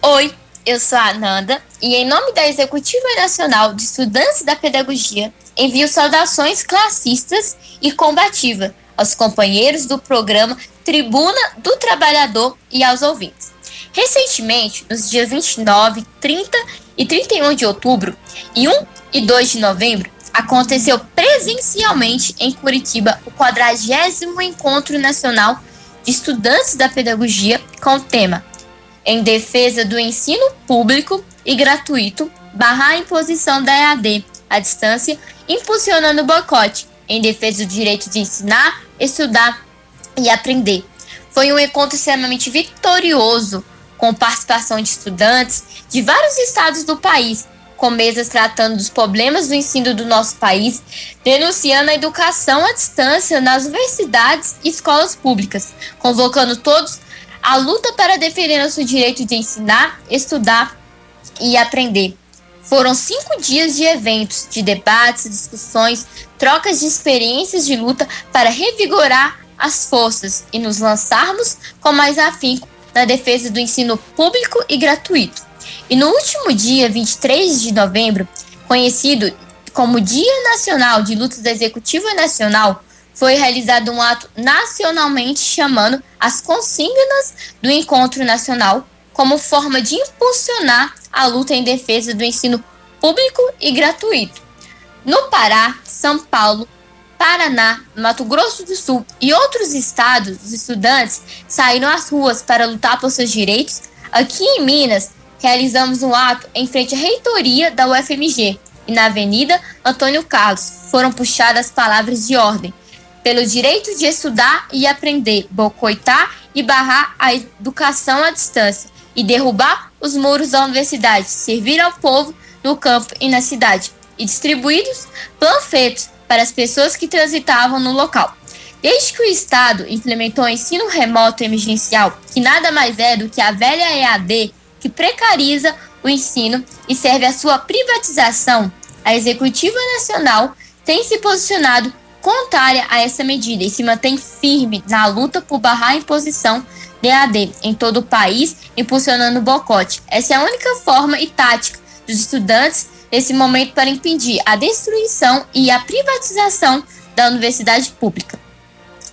Oi, eu sou a Ananda e, em nome da Executiva Nacional de Estudantes da Pedagogia, envio saudações classistas e combativa aos companheiros do programa Tribuna do Trabalhador e aos ouvintes. Recentemente, nos dias 29, 30 e 31 de outubro e 1 e 2 de novembro, aconteceu presencialmente em Curitiba o 40 Encontro Nacional de Estudantes da Pedagogia com o tema em defesa do ensino público e gratuito, barrar a imposição da EAD à distância, impulsionando o boicote, em defesa do direito de ensinar, estudar e aprender. Foi um encontro extremamente vitorioso, com participação de estudantes de vários estados do país, com mesas tratando dos problemas do ensino do nosso país, denunciando a educação à distância nas universidades e escolas públicas, convocando todos a luta para defender o seu direito de ensinar, estudar e aprender. Foram cinco dias de eventos, de debates, discussões, trocas de experiências de luta para revigorar as forças e nos lançarmos com mais afinco na defesa do ensino público e gratuito. E no último dia, 23 de novembro, conhecido como Dia Nacional de Lutas da Executiva Nacional, foi realizado um ato nacionalmente chamando as consignas do Encontro Nacional como forma de impulsionar a luta em defesa do ensino público e gratuito. No Pará, São Paulo, Paraná, Mato Grosso do Sul e outros estados, os estudantes saíram às ruas para lutar por seus direitos. Aqui em Minas, realizamos um ato em frente à reitoria da UFMG e na Avenida Antônio Carlos foram puxadas palavras de ordem pelo direito de estudar e aprender, boicotar e barrar a educação à distância e derrubar os muros da universidade, servir ao povo no campo e na cidade e distribuídos panfletos para as pessoas que transitavam no local. Desde que o Estado implementou o ensino remoto emergencial, que nada mais é do que a velha EAD que precariza o ensino e serve à sua privatização, a Executiva Nacional tem se posicionado contrária a essa medida e se mantém firme na luta por barrar a imposição de AD em todo o país, impulsionando o boicote. Essa é a única forma e tática dos estudantes nesse momento para impedir a destruição e a privatização da universidade pública.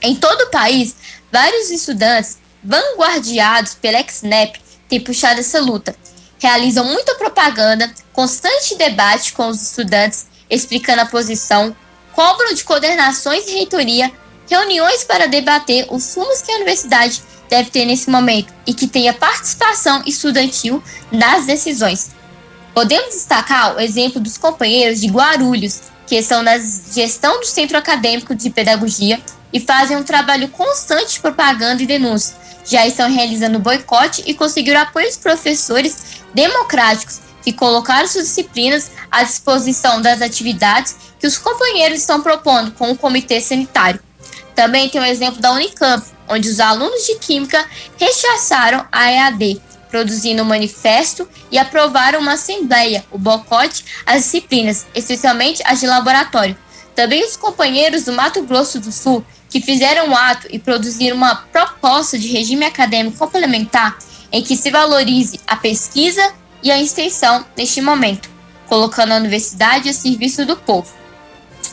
Em todo o país, vários estudantes, vanguardiados pela XNEP, têm puxado essa luta. Realizam muita propaganda, constante debate com os estudantes, explicando a posição, cobram de coordenações e reitoria reuniões para debater os rumos que a universidade deve ter nesse momento e que tenha participação estudantil nas decisões. Podemos destacar o exemplo dos companheiros de Guarulhos, que são da gestão do Centro Acadêmico de Pedagogia e fazem um trabalho constante de propaganda e denúncia. Já estão realizando boicote e conseguiram apoio dos professores democráticos que colocaram suas disciplinas à disposição das atividades que os companheiros estão propondo com o Comitê Sanitário. Também tem o exemplo da Unicamp, onde os alunos de Química rechaçaram a EAD produzindo um manifesto e aprovaram uma assembleia, o boicote às disciplinas, especialmente as de laboratório. Também os companheiros do Mato Grosso do Sul, que fizeram um ato e produziram uma proposta de regime acadêmico complementar em que se valorize a pesquisa e a extensão neste momento, colocando a universidade a serviço do povo.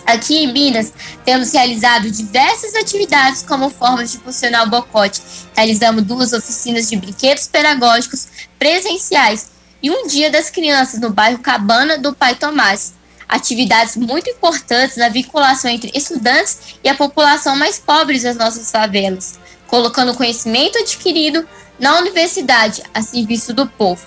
Aqui em Minas, temos realizado diversas atividades como forma de funcionar o bocote. Realizamos duas oficinas de brinquedos pedagógicos presenciais e um dia das crianças no bairro Cabana do Pai Tomás. Atividades muito importantes na vinculação entre estudantes e a população mais pobre das nossas favelas, colocando o conhecimento adquirido na universidade a serviço do povo.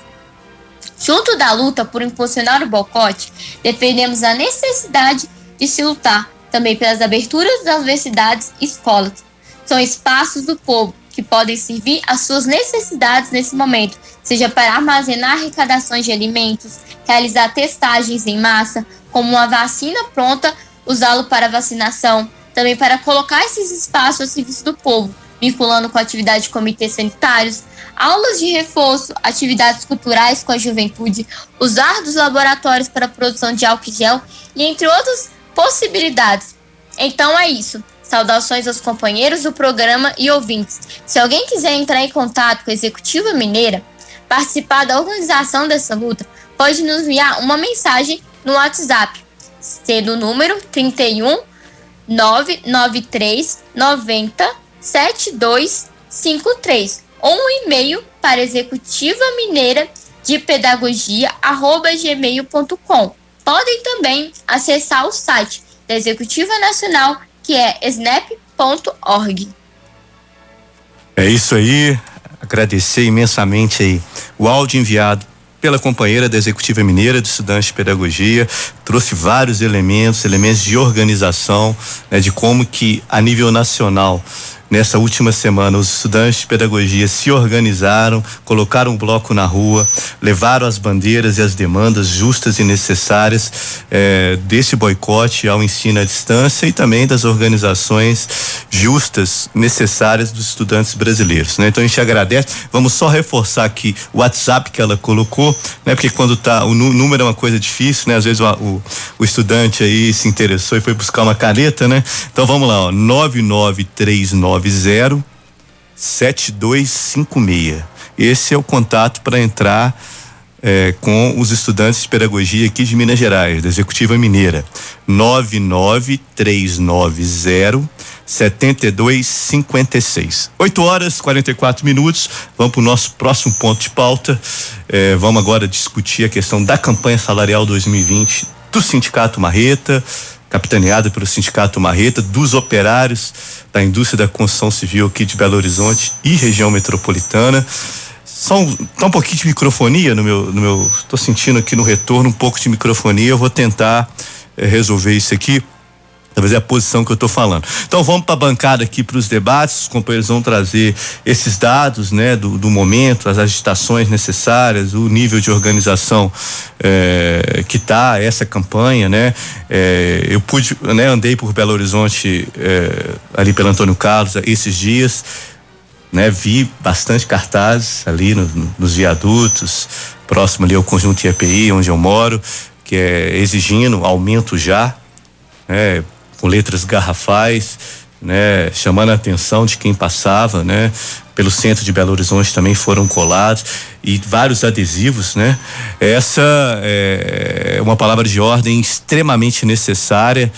Junto da luta por impulsionar o boicote, defendemos a necessidade de se lutar também pelas aberturas das universidades e escolas. São espaços do povo que podem servir às suas necessidades nesse momento, seja para armazenar arrecadações de alimentos, realizar testagens em massa, como uma vacina pronta, usá-lo para vacinação, também para colocar esses espaços ao serviço do povo, vinculando com a atividade de comitês sanitários, aulas de reforço, atividades culturais com a juventude, usar dos laboratórios para a produção de álcool gel e entre outros possibilidades. Então é isso. Saudações aos companheiros do programa e ouvintes. Se alguém quiser entrar em contato com a Executiva Mineira, participar da organização dessa luta, pode nos enviar uma mensagem no WhatsApp, sendo o número 31 993 90 7253 ou um e-mail para executiva mineira de pedagogia arroba gmail.com podem também acessar o site da Executiva Nacional, que é snap.org. É isso aí. Agradecer imensamente aí o áudio enviado pela companheira da Executiva Mineira de Estudantes de Pedagogia, trouxe vários elementos, elementos de organização, né, de como que a nível nacional Nessa última semana, os estudantes de pedagogia se organizaram, colocaram um bloco na rua, levaram as bandeiras e as demandas justas e necessárias eh, desse boicote ao ensino à distância e também das organizações justas, necessárias dos estudantes brasileiros. Né? Então a gente agradece. Vamos só reforçar aqui o WhatsApp que ela colocou, né? Porque quando tá o número é uma coisa difícil, né? Às vezes o, o, o estudante aí se interessou e foi buscar uma caneta, né? Então vamos lá, ó, 99390 7256. Esse é o contato para entrar é, com os estudantes de pedagogia aqui de Minas Gerais, da Executiva Mineira. 99390 7256. 8 horas 44 minutos. Vamos para o nosso próximo ponto de pauta. É, vamos agora discutir a questão da campanha salarial 2020 do Sindicato Marreta, capitaneada pelo Sindicato Marreta, dos operários da indústria da construção civil aqui de Belo Horizonte e região metropolitana. Só um, tá um pouquinho de microfonia no meu, no meu, tô sentindo aqui no retorno um pouco de microfonia, eu vou tentar eh, resolver isso aqui. Talvez é a posição que eu estou falando. Então vamos para a bancada aqui para os debates. Os companheiros vão trazer esses dados, né, do, do momento, as agitações necessárias, o nível de organização eh, que está essa campanha, né. Eh, eu pude, né, andei por Belo Horizonte eh, ali pelo Antônio Carlos esses dias né? Vi bastante cartazes ali no, nos viadutos, próximo ali ao conjunto IAPI, onde eu moro, que é exigindo aumento já, né? Com letras garrafais, né? Chamando a atenção de quem passava, né? Pelo centro de Belo Horizonte também foram colados e vários adesivos, né? Essa é uma palavra de ordem extremamente necessária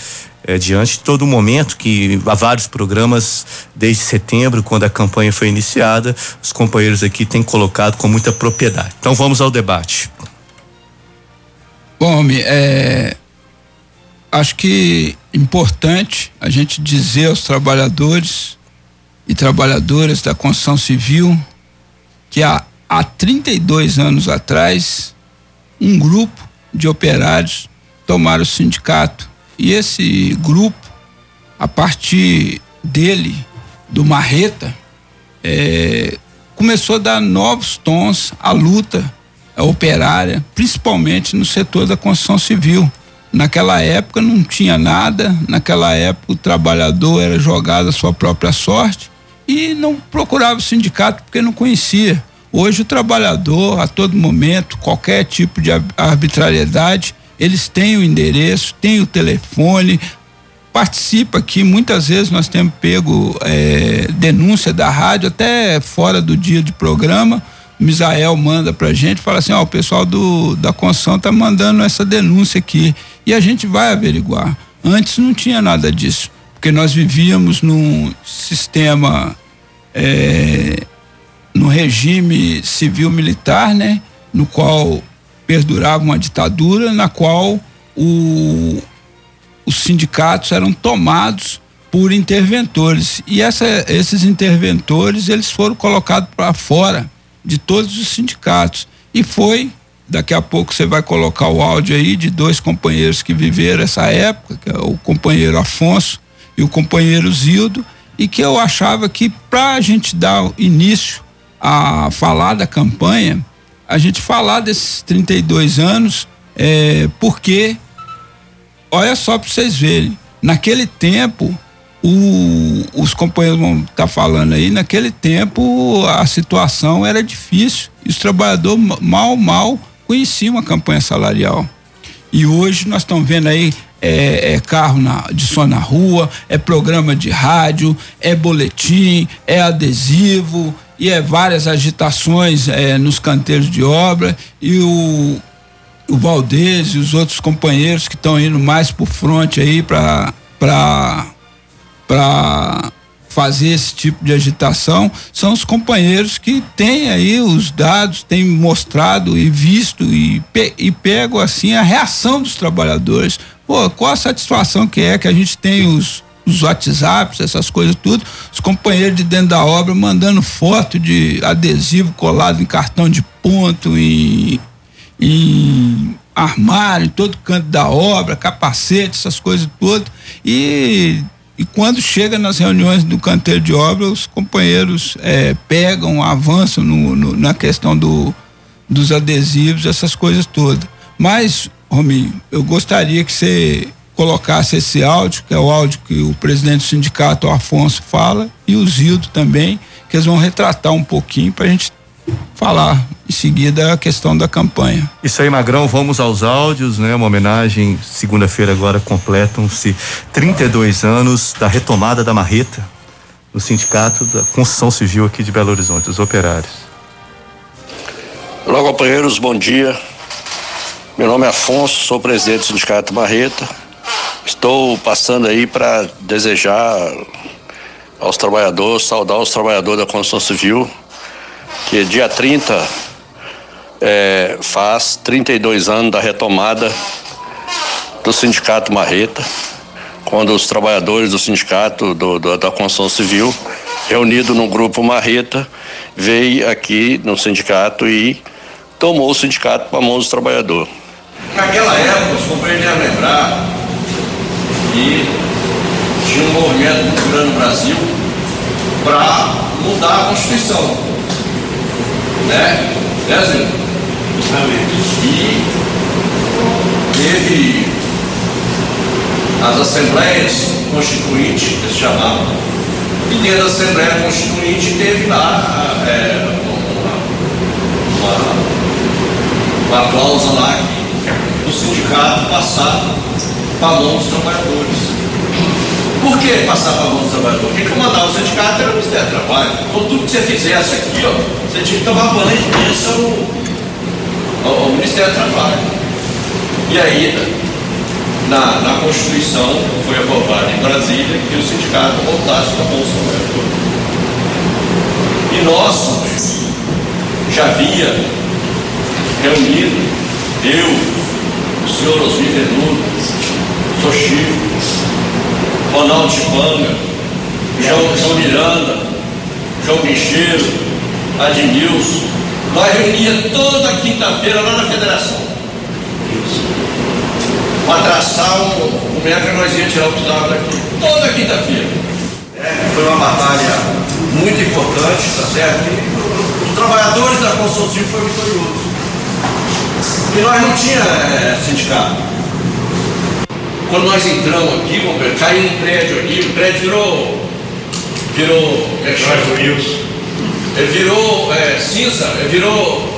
é, diante de todo momento que há vários programas desde setembro, quando a campanha foi iniciada, os companheiros aqui têm colocado com muita propriedade. Então vamos ao debate. Bom, é, acho que importante a gente dizer aos trabalhadores e trabalhadoras da construção civil que há, há 32 anos atrás um grupo de operários tomaram o sindicato e esse grupo, a partir dele, do Marreta, é, começou a dar novos tons à luta operária, principalmente no setor da construção civil. Naquela época não tinha nada, naquela época o trabalhador era jogado à sua própria sorte e não procurava o sindicato porque não conhecia. Hoje o trabalhador, a todo momento, qualquer tipo de arbitrariedade, eles têm o endereço, têm o telefone, participa aqui. Muitas vezes nós temos pego é, denúncia da rádio, até fora do dia de programa. Misael manda pra gente, fala assim: ó, o pessoal do, da construção tá mandando essa denúncia aqui. E a gente vai averiguar. Antes não tinha nada disso, porque nós vivíamos num sistema, é, no regime civil-militar, né? No qual perdurava uma ditadura na qual o, os sindicatos eram tomados por interventores e essa, esses interventores eles foram colocados para fora de todos os sindicatos. E foi daqui a pouco você vai colocar o áudio aí de dois companheiros que viveram essa época que é o companheiro Afonso e o companheiro Zildo e que eu achava que para a gente dar início a falar da campanha a gente falar desses 32 anos, é, porque, olha só para vocês verem, naquele tempo, o, os companheiros vão estar tá falando aí, naquele tempo a situação era difícil e os trabalhadores mal, mal conheciam a campanha salarial. E hoje nós estamos vendo aí é, é, carro na, de som na rua, é programa de rádio, é boletim, é adesivo, e é várias agitações é, nos canteiros de obra e o o Valdez e os outros companheiros que estão indo mais por frente aí para para fazer esse tipo de agitação são os companheiros que têm aí os dados, têm mostrado e visto e, pe, e pego assim a reação dos trabalhadores. Pô, qual a satisfação que é que a gente tem os os WhatsApps, essas coisas tudo, os companheiros de dentro da obra mandando foto de adesivo colado em cartão de ponto, em, em armário, em todo canto da obra, capacete, essas coisas tudo. E E quando chega nas reuniões do canteiro de obra, os companheiros é, pegam, avançam no, no, na questão do, dos adesivos, essas coisas todas. Mas, Rominho, eu gostaria que você colocasse esse áudio, que é o áudio que o presidente do sindicato, Afonso, fala, e o Zildo também, que eles vão retratar um pouquinho para a gente falar em seguida a questão da campanha. Isso aí, Magrão, vamos aos áudios, né? Uma homenagem, segunda-feira agora completam-se 32 anos da retomada da marreta no sindicato da construção civil aqui de Belo Horizonte, os operários. Olá, companheiros, bom dia. Meu nome é Afonso, sou presidente do Sindicato Marreta. Estou passando aí para desejar aos trabalhadores, saudar os trabalhadores da construção civil que dia 30 é, faz 32 anos da retomada do Sindicato Marreta, quando os trabalhadores do sindicato do, do, da construção civil, reunido no grupo Marreta, veio aqui no sindicato e tomou o sindicato para a mão dos trabalhadores. Naquela época, os companheiros devem lembrar que tinha um movimento muito grande no Brasil para mudar a Constituição né? Né, Zé? E teve as assembleias constituintes, que eles chamavam, e dentro da Assembleia Constituinte teve lá é, uma, uma, cláusula lá que o sindicato passava para mão dos trabalhadores. Por que passar para a mão dos trabalhadores? Quem comandava o sindicato era o Ministério do Trabalho. Então tudo que você fizesse aqui, ó, você tinha que tomar banho de bênção ao, Ministério do Trabalho. E aí, na, na Constituição, foi aprovado em Brasília que o sindicato voltasse para a mão dos trabalhadores. E nós já havia reunido, eu, o senhor Osmir Venuto, o senhor Chico, Ronaldo Chipanga, João, João Miranda, João Bicheiro, Adnilson. Nós reunia toda quinta-feira lá na federação. Para traçar o, como é que nós íamos tirar o tudo daqui. Toda quinta-feira. É, foi uma batalha muito importante, tá certo? E os trabalhadores da construção civil foram vitoriosos. E nós não tínhamos é, sindicato. Quando nós entramos aqui, caiu um prédio aqui, o prédio virou. Virou. É que chama? Ele virou é, cinza, ele virou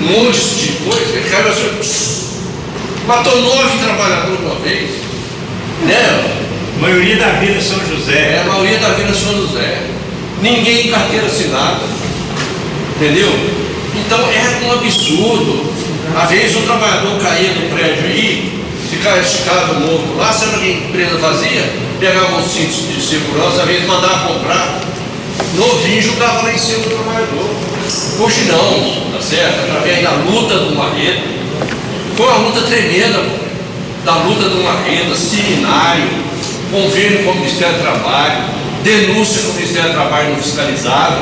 um monte de coisa, ele caiu assim. Matou nove trabalhadores uma vez. Né? A maioria da Vila São José. É, a maioria da Vila São José. Ninguém em carteira assinada. Entendeu? Então era um absurdo. Às vezes um trabalhador caía no prédio aí, ficar esticado morto lá, sabe o que a empresa fazia? Pegava um cinto de segurança, às vezes mandava comprar, novinho jogava lá em cima do trabalhador. Hoje não, tá certo? Através da luta do Marreta, foi uma luta tremenda, da luta do Marreta, seminário, convênio com o Ministério do Trabalho, denúncia com o Ministério do Trabalho não fiscalizado,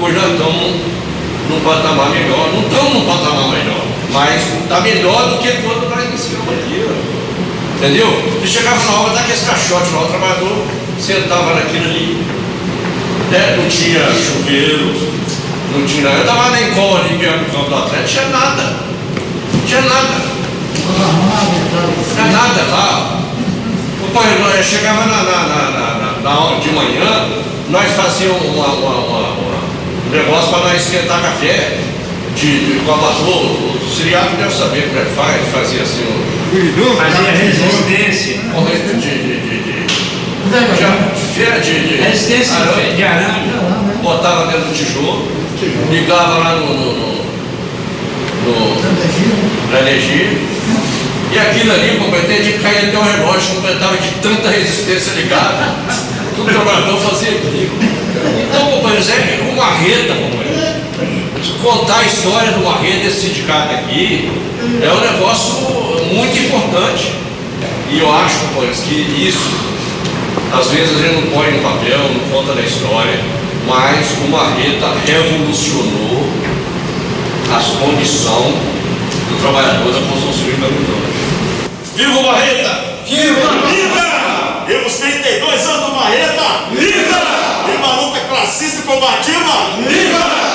hoje nós estamos num patamar melhor, não estamos num patamar melhor, mas está melhor do que quando nós iniciamos aqui. Entendeu? E chegava na hora, dá aquele caixote lá, o trabalhador sentava naquilo ali. Né? Não tinha chuveiro, não tinha nada. Eu estava na encola ali perto do campo do Atlético, tinha nada. Tinha nada. Tinha nada lá. O pai, chegava na, na, na, na, aula de manhã, nós fazíamos uma, uma, uma, um negócio para nós esquentar café de, de coabador, o Siriaco deve saber como é que faz, fazia assim o. Fazia resistência. Corrente de. de, de, de, de, de, de, resistência arame, de arame. Botava dentro do tijolo, ligava lá no. no, no, no na energia. E aquilo ali, companheiro, de cair até o relógio, completava de tanta resistência ligada. Todo trabalhador fazia aquilo. Então, companheiro, é uma reta, companheiro contar a história do Barreto, desse sindicato aqui, é um negócio muito importante. E eu acho, pois, que isso, às vezes a gente não põe no papel, não conta na história, mas o Marreta revolucionou as condições do trabalhador da construção civil da Viva o Marreta! Viva! Viva! Viva os 32 anos do Marreta! Viva! Viva a luta classista e combativa! Viva!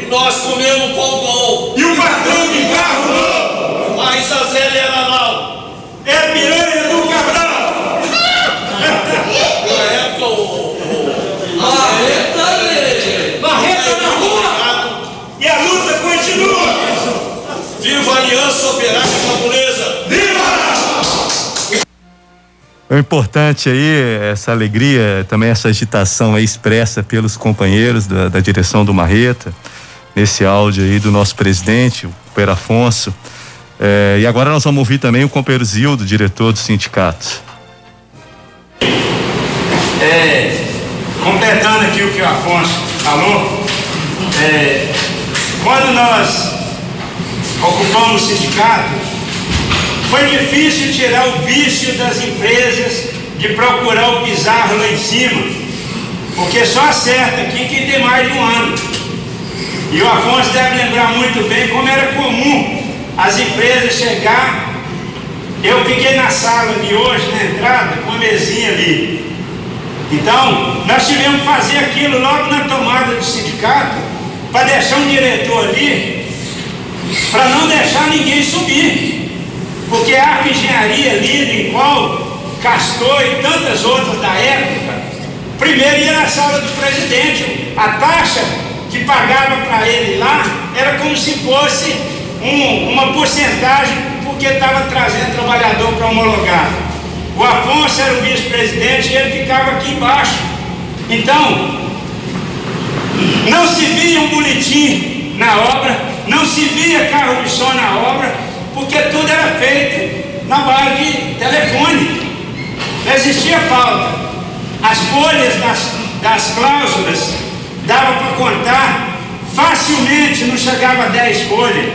E nós comemos pão bom. E o patrão de carro novo! Mas a Zélia era mal. É piranha do Cabral! Na época, o. Marreta, Marreta na rua! E a luta continua! Viva a Aliança Operária Camponesa! Viva! É importante aí essa alegria, também essa agitação expressa pelos companheiros da, da direção do Marreta, nesse áudio aí do nosso presidente, o Pedro Afonso. É, e agora nós vamos ouvir também o companheiro Zildo, diretor do sindicato. É, completando aqui o que o Afonso falou, é, quando nós ocupamos o sindicato, foi difícil tirar o vício das empresas de procurar o bizarro lá em cima, porque só acerta aqui quem tem mais de um ano. E o Afonso deve lembrar muito bem como era comum as empresas chegar. Eu fiquei na sala de hoje, na entrada, com a mesinha ali. Então, nós tivemos que fazer aquilo logo na tomada do sindicato, para deixar um diretor ali, para não deixar ninguém subir. Porque a Arco Engenharia ali, Nicol, Castor e tantas outras da época, primeiro ia na sala do presidente. A taxa que pagava para ele lá era como se fosse um, uma porcentagem, porque estava trazendo trabalhador para homologar. O Afonso era o vice-presidente e ele ficava aqui embaixo. Então, não se via um boletim na obra, não se via carro de som na obra, porque tudo era feito na base de telefone. Não existia pauta. As folhas das, das cláusulas dava para contar facilmente, não chegava a 10 folhas.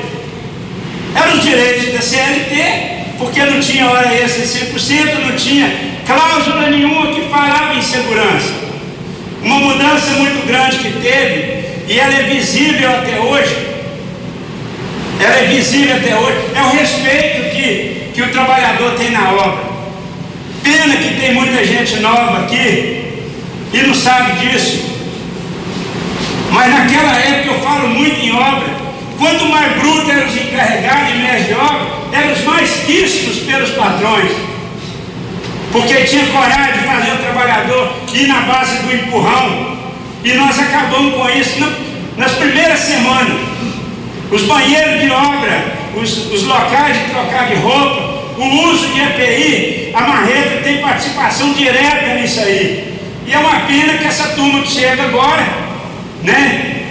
Eram os direitos da CLT, porque não tinha hora extra de 100%, não tinha cláusula nenhuma que falava em segurança. Uma mudança muito grande que teve, e ela é visível até hoje, ela é visível até hoje, é o respeito que, que o trabalhador tem na obra. Pena que tem muita gente nova aqui e não sabe disso. Mas naquela época eu falo muito em obra. Quanto mais bruto eram os encarregados e mestres de obra, eram os mais quistos pelos patrões. Porque tinha coragem de fazer o trabalhador ir na base do empurrão. E nós acabamos com isso nas primeiras semanas. Os banheiros de obra, os, os locais de trocar de roupa, o uso de EPI, a Marreta tem participação direta nisso aí. E é uma pena que essa turma que chega agora, né?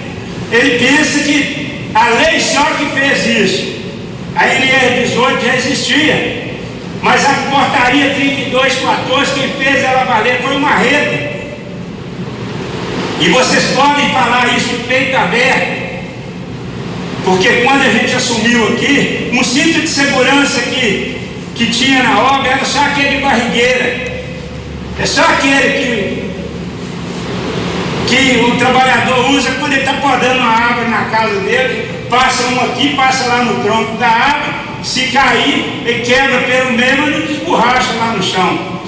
Ele pensa que a lei só que fez isso. A NR 18 já existia. Mas a portaria 3214, quem fez ela valer foi o Marreta. E vocês podem falar isso de peito aberto. Porque quando a gente assumiu aqui, um cinto de segurança que, que tinha na obra era só aquele barrigueira. É só aquele que, que o trabalhador usa quando ele está podando a árvore na casa dele, passa um aqui, passa lá no tronco da árvore, se cair, ele quebra pelo meio e desborracha lá no chão.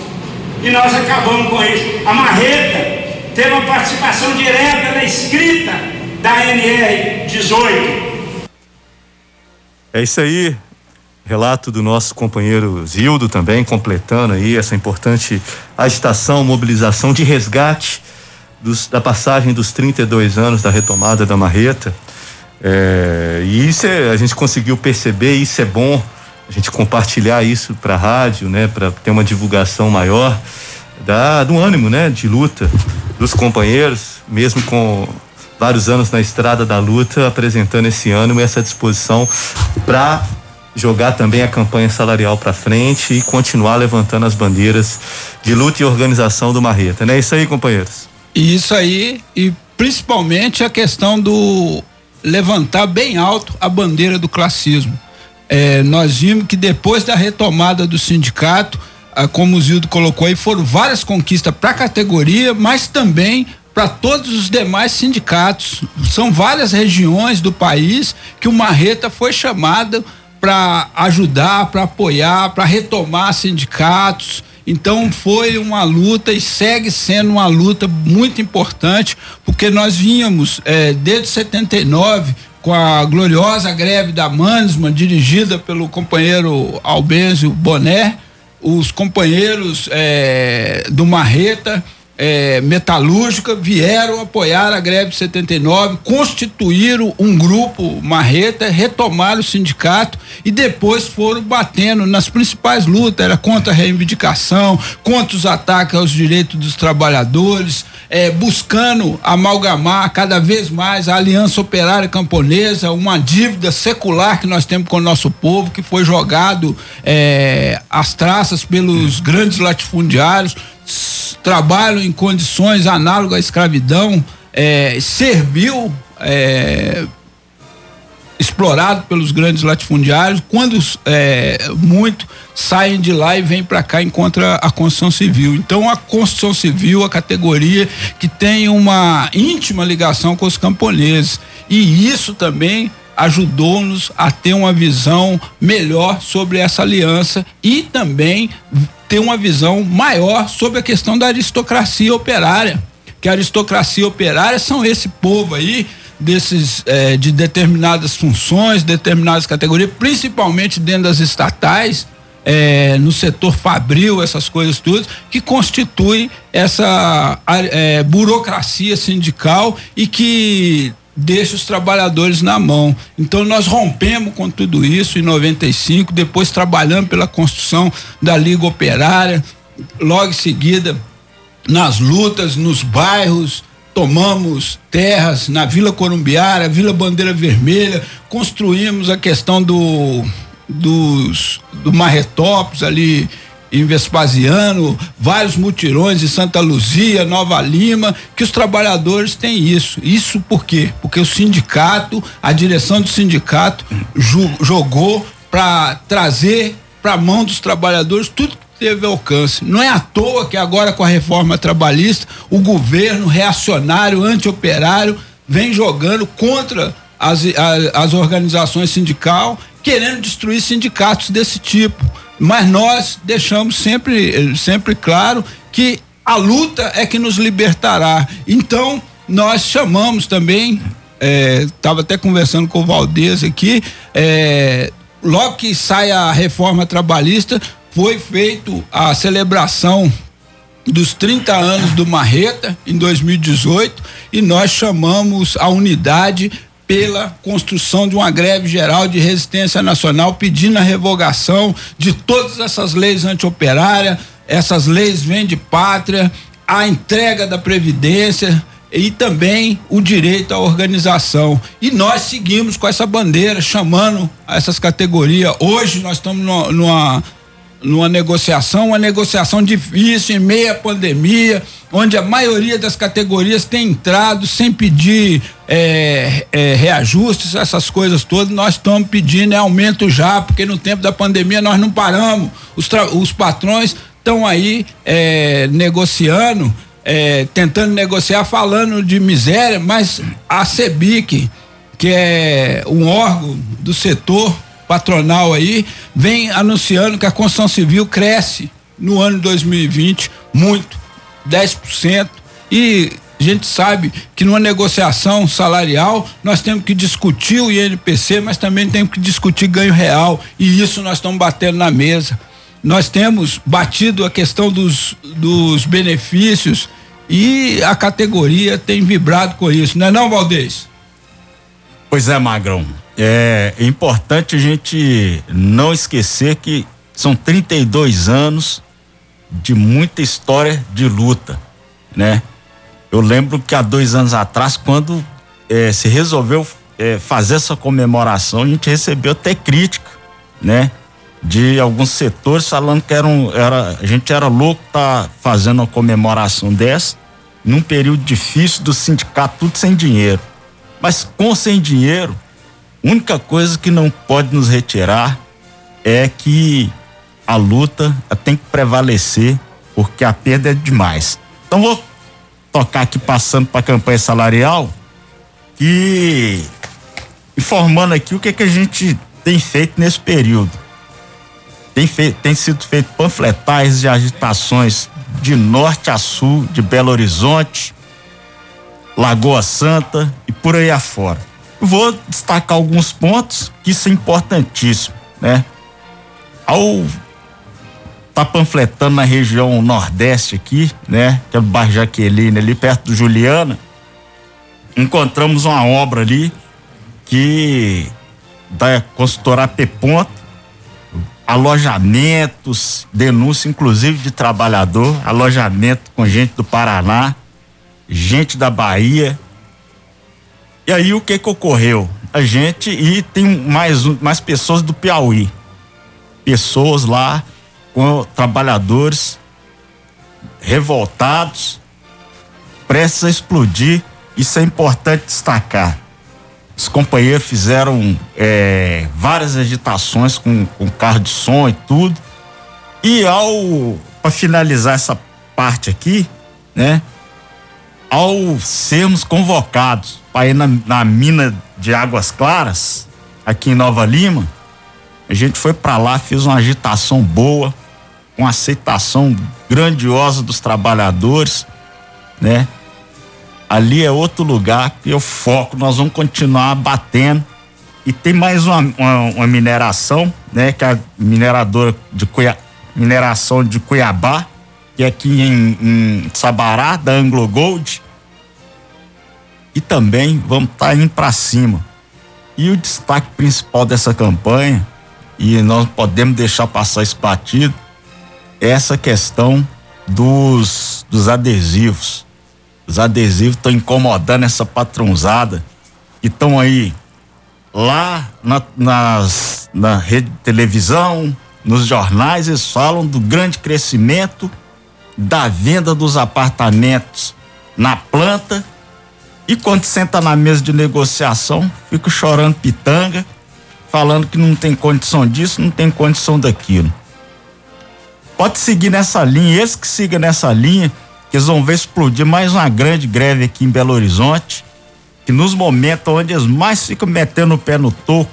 E nós acabamos com isso. A marreta teve uma participação direta na escrita da NR 18. É isso aí. Relato do nosso companheiro Zildo também, completando aí essa importante agitação, mobilização de resgate dos, da passagem dos 32 anos da retomada da marreta. É, e isso é, a gente conseguiu perceber, isso é bom, a gente compartilhar isso para a rádio, né, para ter uma divulgação maior da, do ânimo, né, de luta dos companheiros, mesmo com vários anos na estrada da luta, apresentando esse ânimo e essa disposição para jogar também a campanha salarial para frente e continuar levantando as bandeiras de luta e organização do Marreta. Não é isso aí, companheiros? Isso aí, e principalmente a questão do levantar bem alto a bandeira do classismo. É, nós vimos que depois da retomada do sindicato, como o Zildo colocou aí, foram várias conquistas para a categoria, mas também para todos os demais sindicatos. São várias regiões do país que o Marreta foi chamado para ajudar, para apoiar, para retomar sindicatos. Então foi uma luta e segue sendo uma luta muito importante, porque nós vínhamos eh, desde 79 com a gloriosa greve da Mansman, dirigida pelo companheiro Albêncio Boné, os companheiros eh, do Marreta é, metalúrgica vieram apoiar a greve de 79, constituíram um grupo marreta, retomaram o sindicato e depois foram batendo nas principais lutas, era contra a reivindicação, contra os ataques aos direitos dos trabalhadores, é, buscando amalgamar cada vez mais a Aliança Operária Camponesa, uma dívida secular que nós temos com o nosso povo, que foi jogado é, às traças pelos grandes latifundiários trabalham em condições análogas à escravidão, é, serviu é, explorado pelos grandes latifundiários, quando é, muito saem de lá e vêm para cá e a construção civil. Então a construção civil, a categoria que tem uma íntima ligação com os camponeses e isso também ajudou-nos a ter uma visão melhor sobre essa aliança e também ter uma visão maior sobre a questão da aristocracia operária. Que a aristocracia operária são esse povo aí desses eh, de determinadas funções, determinadas categorias, principalmente dentro das estatais, eh, no setor fabril, essas coisas tudo, que constitui essa eh, burocracia sindical e que deixa os trabalhadores na mão. Então nós rompemos com tudo isso em 95, depois trabalhando pela construção da Liga Operária, logo em seguida nas lutas nos bairros, tomamos terras na Vila Corumbiara, Vila Bandeira Vermelha, construímos a questão do dos do Marretópolis ali em Vespasiano, vários mutirões em Santa Luzia, Nova Lima, que os trabalhadores têm isso. Isso por quê? Porque o sindicato, a direção do sindicato jogou para trazer para a mão dos trabalhadores tudo que teve alcance. Não é à toa que agora com a reforma trabalhista, o governo reacionário, anti-operário, vem jogando contra as, as, as organizações sindical, querendo destruir sindicatos desse tipo mas nós deixamos sempre, sempre claro que a luta é que nos libertará. Então, nós chamamos também, estava é, até conversando com o Valdez aqui, é, logo que sai a reforma trabalhista, foi feito a celebração dos 30 anos do Marreta em 2018 e nós chamamos a unidade pela construção de uma greve geral de resistência nacional, pedindo a revogação de todas essas leis antioperárias, essas leis vêm de pátria, a entrega da previdência e também o direito à organização. E nós seguimos com essa bandeira, chamando essas categorias. Hoje nós estamos numa numa negociação, uma negociação difícil em meio à pandemia, onde a maioria das categorias tem entrado sem pedir é, é, reajustes, essas coisas todas. Nós estamos pedindo é aumento já, porque no tempo da pandemia nós não paramos. Os, os patrões estão aí é, negociando, é, tentando negociar, falando de miséria, mas a CEBIC, que é um órgão do setor, patronal aí vem anunciando que a construção civil cresce no ano 2020 muito, 10%. E a gente sabe que numa negociação salarial nós temos que discutir o INPC, mas também temos que discutir ganho real. E isso nós estamos batendo na mesa. Nós temos batido a questão dos, dos benefícios e a categoria tem vibrado com isso, não é não, Valdez? Pois é, Magrão. É importante a gente não esquecer que são 32 anos de muita história de luta, né? Eu lembro que há dois anos atrás, quando é, se resolveu é, fazer essa comemoração, a gente recebeu até crítica, né? De alguns setores falando que era, um, era a gente era louco tá fazendo uma comemoração dessa num período difícil do sindicato, tudo sem dinheiro. Mas com sem dinheiro, única coisa que não pode nos retirar é que a luta tem que prevalecer, porque a perda é demais. Então vou tocar aqui passando para a campanha salarial e informando aqui o que é que a gente tem feito nesse período. Tem, feito, tem sido feito panfletagens de agitações de norte a sul, de Belo Horizonte, Lagoa Santa e por aí afora. Vou destacar alguns pontos que isso é importantíssimo, né? Ao tá panfletando na região nordeste aqui, né? Que é o bairro Jaqueline, ali perto do Juliana, encontramos uma obra ali que da consultora AP Ponto, alojamentos, denúncia inclusive de trabalhador, alojamento com gente do Paraná, gente da Bahia. E aí o que que ocorreu? A gente e tem mais mais pessoas do Piauí. Pessoas lá com trabalhadores revoltados, prestes a explodir. Isso é importante destacar. Os companheiros fizeram é, várias agitações com, com carro de som e tudo. E ao para finalizar essa parte aqui, né? Ao sermos convocados para ir na, na mina de Águas Claras, aqui em Nova Lima, a gente foi para lá, fez uma agitação boa, uma aceitação grandiosa dos trabalhadores, né? Ali é outro lugar que eu foco, nós vamos continuar batendo. E tem mais uma, uma, uma mineração, né? Que é a mineradora de Cuiabá, mineração de Cuiabá, que é aqui em, em Sabará, da Anglo Gold. E também vamos estar tá indo para cima. E o destaque principal dessa campanha, e nós podemos deixar passar isso batido, é essa questão dos, dos adesivos os adesivos estão incomodando essa patronzada que estão aí lá na, nas, na rede de televisão, nos jornais, eles falam do grande crescimento da venda dos apartamentos na planta e quando senta na mesa de negociação, fica chorando pitanga, falando que não tem condição disso, não tem condição daquilo. Pode seguir nessa linha, eles que sigam nessa linha, que eles vão ver explodir mais uma grande greve aqui em Belo Horizonte, que nos momentos onde eles mais ficam metendo o pé no toco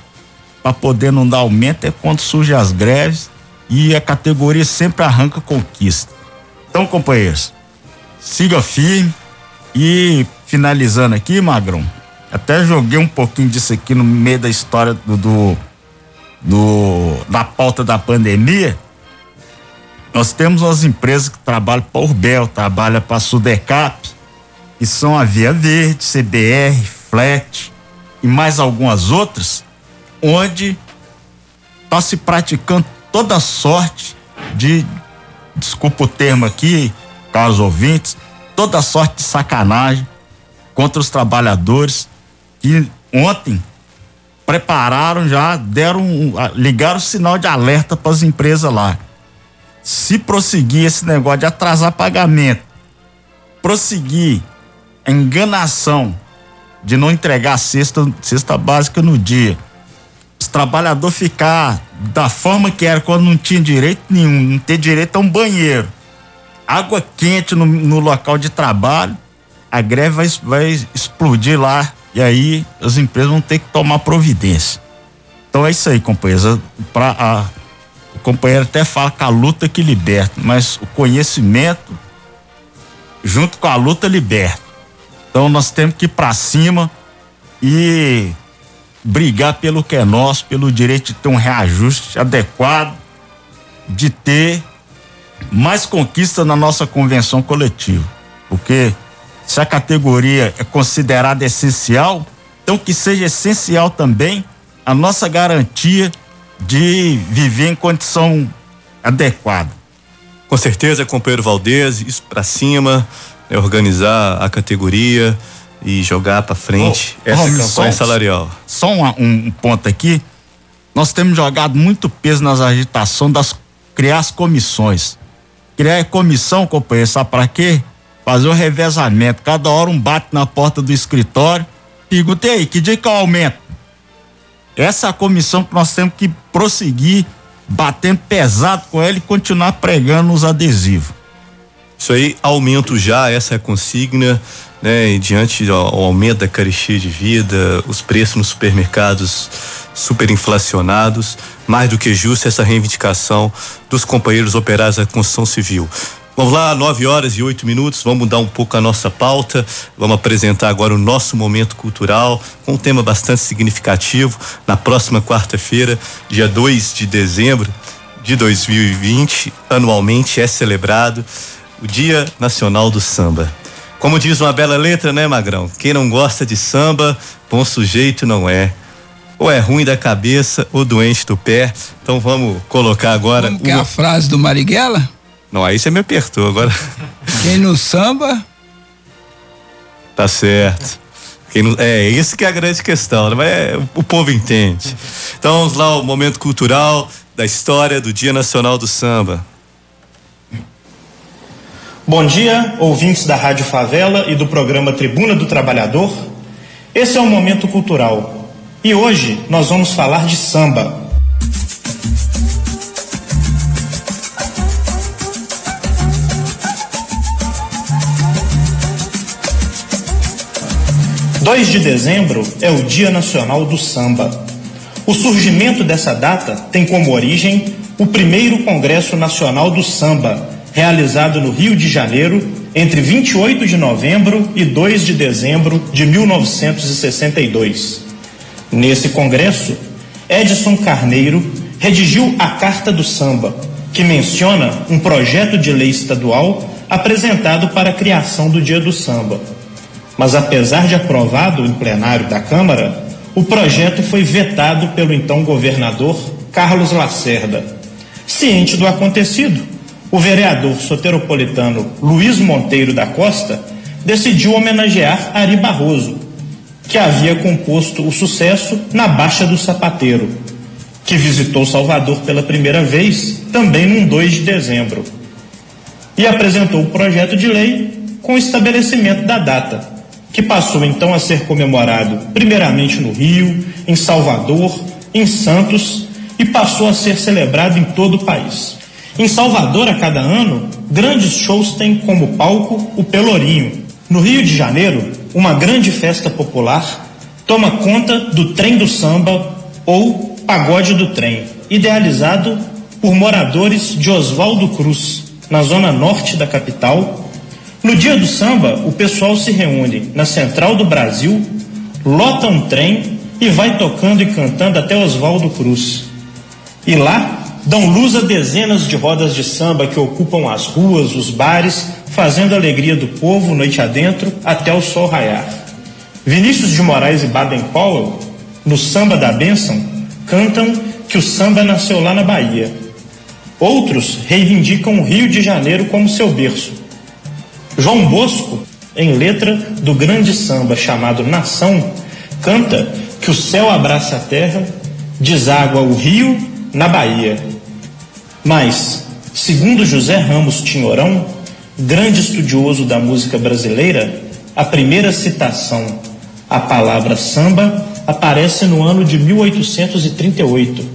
para poder não dar aumento é quando surgem as greves e a categoria sempre arranca conquista. Então, companheiros, siga firme e finalizando aqui, Magrão, até joguei um pouquinho disso aqui no meio da história do, do, do da pauta da pandemia. Nós temos umas empresas que trabalham para Urbel, trabalham para Sudecap, que são a Via Verde, CBR, Flat e mais algumas outras, onde está se praticando toda sorte de, desculpa o termo aqui, caros ouvintes, toda sorte de sacanagem contra os trabalhadores que ontem prepararam já, deram, ligaram o sinal de alerta para as empresas lá. Se prosseguir esse negócio de atrasar pagamento, prosseguir a enganação de não entregar a cesta, cesta básica no dia, os trabalhadores ficar da forma que era quando não tinha direito nenhum, não ter direito a um banheiro, água quente no, no local de trabalho, a greve vai, vai explodir lá e aí as empresas vão ter que tomar providência. Então é isso aí, companheiros. Para a o companheiro até fala que a luta que liberta, mas o conhecimento junto com a luta liberta. Então nós temos que ir para cima e brigar pelo que é nosso, pelo direito de ter um reajuste adequado, de ter mais conquista na nossa convenção coletiva. Porque se a categoria é considerada essencial, então que seja essencial também a nossa garantia de viver em condição adequada. Com certeza, companheiro Valdez, isso para cima, né, organizar a categoria e jogar para frente oh, essa oh, campanha só, salarial. Só um, um, ponto aqui, nós temos jogado muito peso nas agitações das criar as comissões. Criar comissão, companheiro, sabe para quê? Fazer o revezamento. Cada hora um bate na porta do escritório. Perguntei aí, que dia que eu aumento? Essa é a comissão que nós temos que prosseguir batendo pesado com ela e continuar pregando os adesivos. Isso aí, aumento já, essa é a consigna, né? E diante do aumento da carestia de vida, os preços nos supermercados superinflacionados, mais do que justo essa reivindicação dos companheiros operários da construção civil. Vamos lá, nove horas e oito minutos. Vamos mudar um pouco a nossa pauta. Vamos apresentar agora o nosso momento cultural com um tema bastante significativo. Na próxima quarta-feira, dia 2 de dezembro de 2020, anualmente é celebrado o Dia Nacional do Samba. Como diz uma bela letra, né, Magrão? Quem não gosta de samba, bom sujeito não é. Ou é ruim da cabeça ou doente do pé. Então vamos colocar agora. Como é a frase do Marighella? Não, aí você me apertou agora. Quem no samba. Tá certo. Quem não, é, isso que é a grande questão, né? Mas é, o povo entende. Então vamos lá, o momento cultural da história do Dia Nacional do Samba. Bom dia, ouvintes da Rádio Favela e do programa Tribuna do Trabalhador. Esse é o Momento Cultural. E hoje nós vamos falar de samba. 2 de dezembro é o Dia Nacional do Samba. O surgimento dessa data tem como origem o primeiro Congresso Nacional do Samba, realizado no Rio de Janeiro entre 28 de novembro e 2 de dezembro de 1962. Nesse congresso, Edson Carneiro redigiu a Carta do Samba, que menciona um projeto de lei estadual apresentado para a criação do Dia do Samba. Mas apesar de aprovado em plenário da Câmara, o projeto foi vetado pelo então governador Carlos Lacerda. Ciente do acontecido, o vereador soteropolitano Luiz Monteiro da Costa decidiu homenagear Ari Barroso, que havia composto o sucesso na Baixa do Sapateiro, que visitou Salvador pela primeira vez também num 2 de dezembro. E apresentou o projeto de lei com o estabelecimento da data, que passou então a ser comemorado primeiramente no Rio, em Salvador, em Santos e passou a ser celebrado em todo o país. Em Salvador, a cada ano, grandes shows têm como palco o Pelourinho. No Rio de Janeiro, uma grande festa popular toma conta do Trem do Samba ou Pagode do Trem, idealizado por moradores de Oswaldo Cruz, na zona norte da capital, no dia do samba, o pessoal se reúne na Central do Brasil, lota um trem e vai tocando e cantando até Oswaldo Cruz. E lá dão luz a dezenas de rodas de samba que ocupam as ruas, os bares, fazendo a alegria do povo noite adentro até o sol raiar. Vinícius de Moraes e Baden Powell, no Samba da Bênção, cantam que o samba nasceu lá na Bahia. Outros reivindicam o Rio de Janeiro como seu berço João Bosco, em letra do grande samba chamado Nação, canta que o céu abraça a terra, deságua o rio na Bahia. Mas, segundo José Ramos Tinhorão, grande estudioso da música brasileira, a primeira citação à palavra samba aparece no ano de 1838,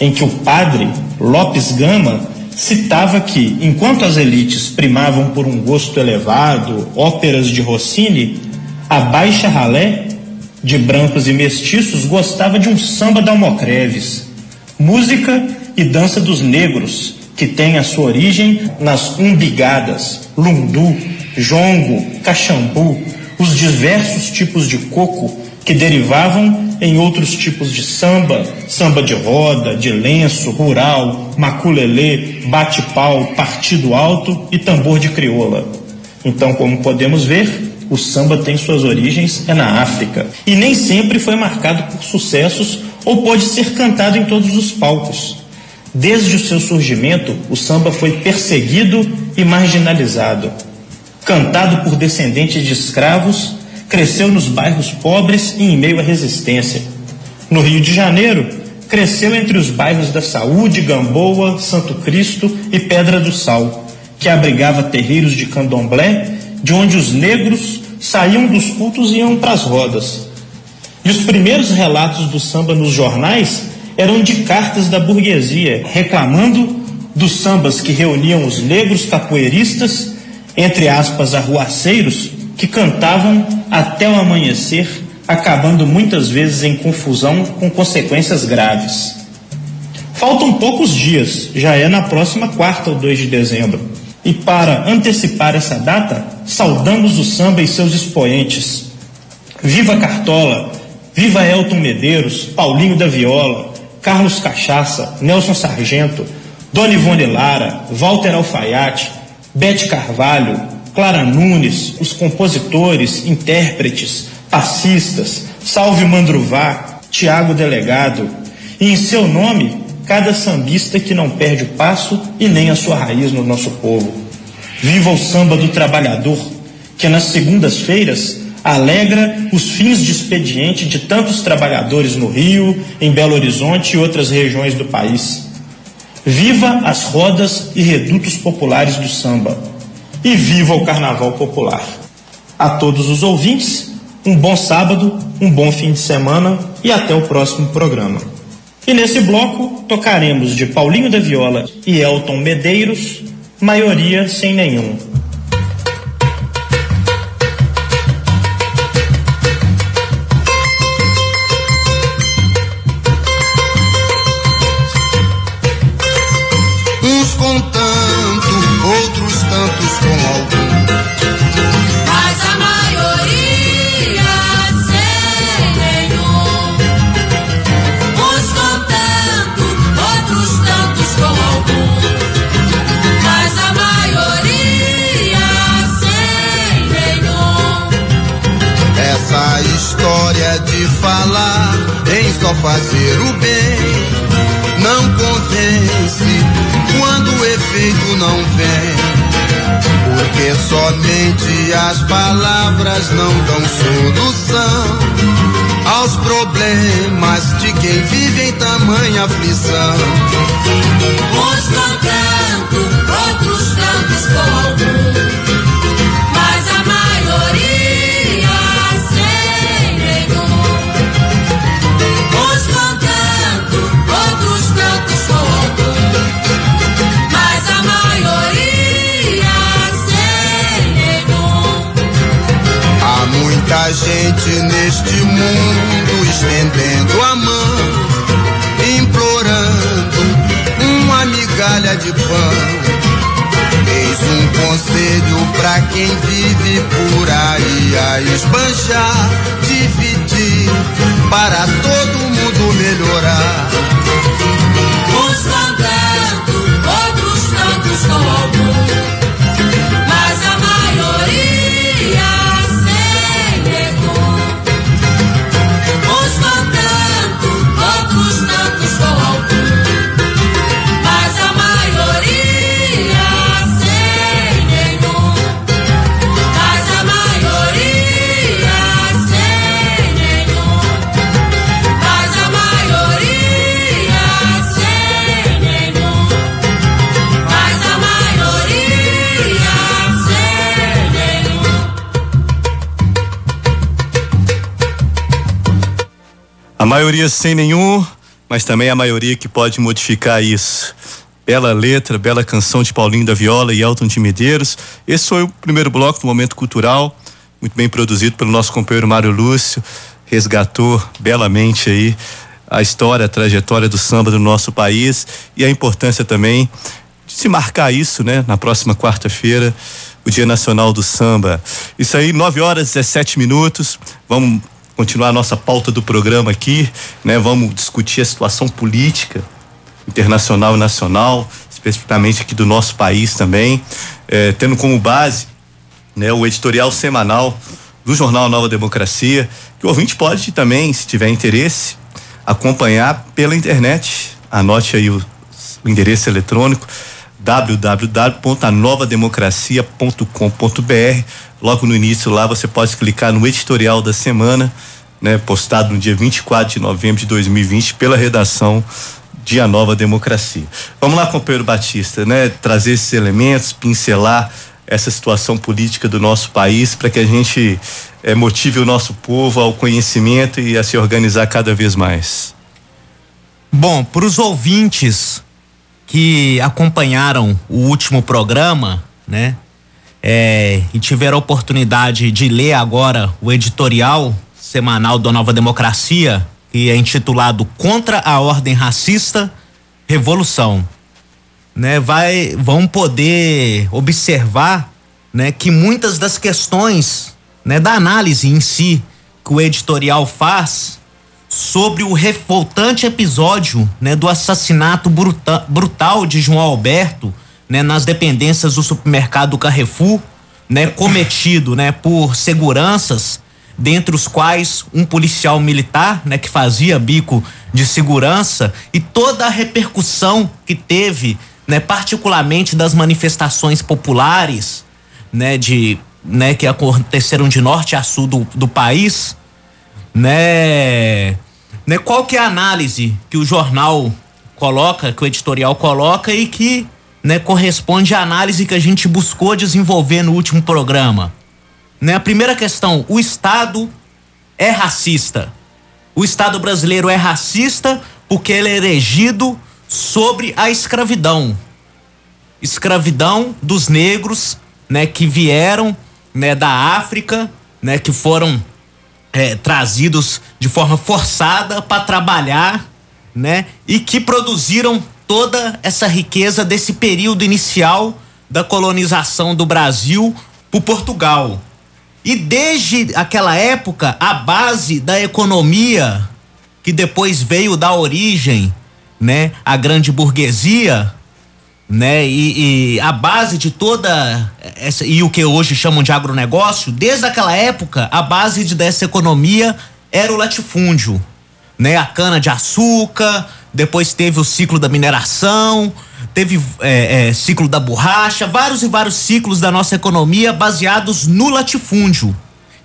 em que o padre Lopes Gama citava que, enquanto as elites primavam por um gosto elevado, óperas de Rossini, a baixa ralé, de brancos e mestiços, gostava de um samba da Almocreves, música e dança dos negros, que tem a sua origem nas umbigadas, lundu, jongo, caxambu, os diversos tipos de coco que derivavam em outros tipos de samba, samba de roda, de lenço, rural, maculelê, bate-pau, partido alto e tambor de crioula. Então, como podemos ver, o samba tem suas origens é na África e nem sempre foi marcado por sucessos ou pode ser cantado em todos os palcos. Desde o seu surgimento, o samba foi perseguido e marginalizado. Cantado por descendentes de escravos, cresceu nos bairros pobres e em meio à resistência. No Rio de Janeiro, cresceu entre os bairros da Saúde, Gamboa, Santo Cristo e Pedra do Sal, que abrigava terreiros de candomblé, de onde os negros saíam dos cultos e iam para as rodas. E os primeiros relatos do samba nos jornais eram de cartas da burguesia, reclamando dos sambas que reuniam os negros capoeiristas entre aspas, arruaceiros, que cantavam até o amanhecer, acabando muitas vezes em confusão com consequências graves. Faltam poucos dias, já é na próxima quarta ou 2 de dezembro. E para antecipar essa data, saudamos o samba e seus expoentes. Viva Cartola, viva Elton Medeiros, Paulinho da Viola, Carlos Cachaça, Nelson Sargento, Dona Ivone Lara, Walter Alfaiate, Bete Carvalho, Clara Nunes, os compositores, intérpretes, passistas, Salve Mandruvá, Tiago Delegado, e em seu nome cada sambista que não perde o passo e nem a sua raiz no nosso povo. Viva o samba do trabalhador, que nas segundas-feiras alegra os fins de expediente de tantos trabalhadores no Rio, em Belo Horizonte e outras regiões do país. Viva as rodas e redutos populares do samba. E viva o carnaval popular. A todos os ouvintes, um bom sábado, um bom fim de semana e até o próximo programa. E nesse bloco tocaremos de Paulinho da Viola e Elton Medeiros, maioria sem nenhum. Fazer o bem não convence quando o efeito não vem. Porque somente as palavras não dão solução aos problemas de quem vive em tamanha aflição. Uns tanto, outros tantos com algum. Gente neste mundo estendendo a mão, implorando uma migalha de pão. Eis um conselho pra quem vive por aí a esbanjar, dividir, para todo maioria sem nenhum, mas também a maioria que pode modificar isso. Bela letra, bela canção de Paulinho da Viola e Elton de Medeiros. Esse foi o primeiro bloco do Momento Cultural, muito bem produzido pelo nosso companheiro Mário Lúcio. Resgatou belamente aí a história, a trajetória do samba do nosso país e a importância também de se marcar isso, né? Na próxima quarta-feira, o Dia Nacional do Samba. Isso aí, 9 horas e 17 minutos. Vamos continuar a nossa pauta do programa aqui, né? Vamos discutir a situação política internacional e nacional, especificamente aqui do nosso país também, eh, tendo como base, né, o editorial semanal do jornal Nova Democracia, que o ouvinte pode também, se tiver interesse, acompanhar pela internet. Anote aí o, o endereço eletrônico www.anovademocracia.com.br. Logo no início lá você pode clicar no editorial da semana, né, postado no dia 24 de novembro de 2020 pela redação de A Nova Democracia. Vamos lá, companheiro Batista, né, trazer esses elementos, pincelar essa situação política do nosso país para que a gente eh, motive o nosso povo ao conhecimento e a se organizar cada vez mais. Bom, para os ouvintes que acompanharam o último programa, né? é, e tiveram a oportunidade de ler agora o editorial semanal da Nova Democracia, que é intitulado Contra a Ordem Racista, Revolução, né, vai, vão poder observar né, que muitas das questões né, da análise em si que o editorial faz sobre o revoltante episódio né, do assassinato bruta, brutal de João Alberto né, nas dependências do supermercado Carrefour, né, cometido né, por seguranças, dentre os quais um policial militar né, que fazia bico de segurança e toda a repercussão que teve, né, particularmente das manifestações populares, né, de, né, que aconteceram de norte a sul do, do país, né, né, qual que é a análise que o jornal coloca, que o editorial coloca e que né, corresponde à análise que a gente buscou desenvolver no último programa. Né, a primeira questão, o Estado é racista. O Estado brasileiro é racista porque ele é erigido sobre a escravidão. Escravidão dos negros, né, que vieram, né, da África, né, que foram é, trazidos de forma forçada para trabalhar, né? E que produziram toda essa riqueza desse período inicial da colonização do Brasil por Portugal. E desde aquela época, a base da economia que depois veio da origem, né, a grande burguesia, né? E, e, a base de toda essa e o que hoje chamam de agronegócio, desde aquela época, a base de, dessa economia era o latifúndio, né? A cana de açúcar, depois teve o ciclo da mineração, teve é, é, ciclo da borracha, vários e vários ciclos da nossa economia baseados no latifúndio,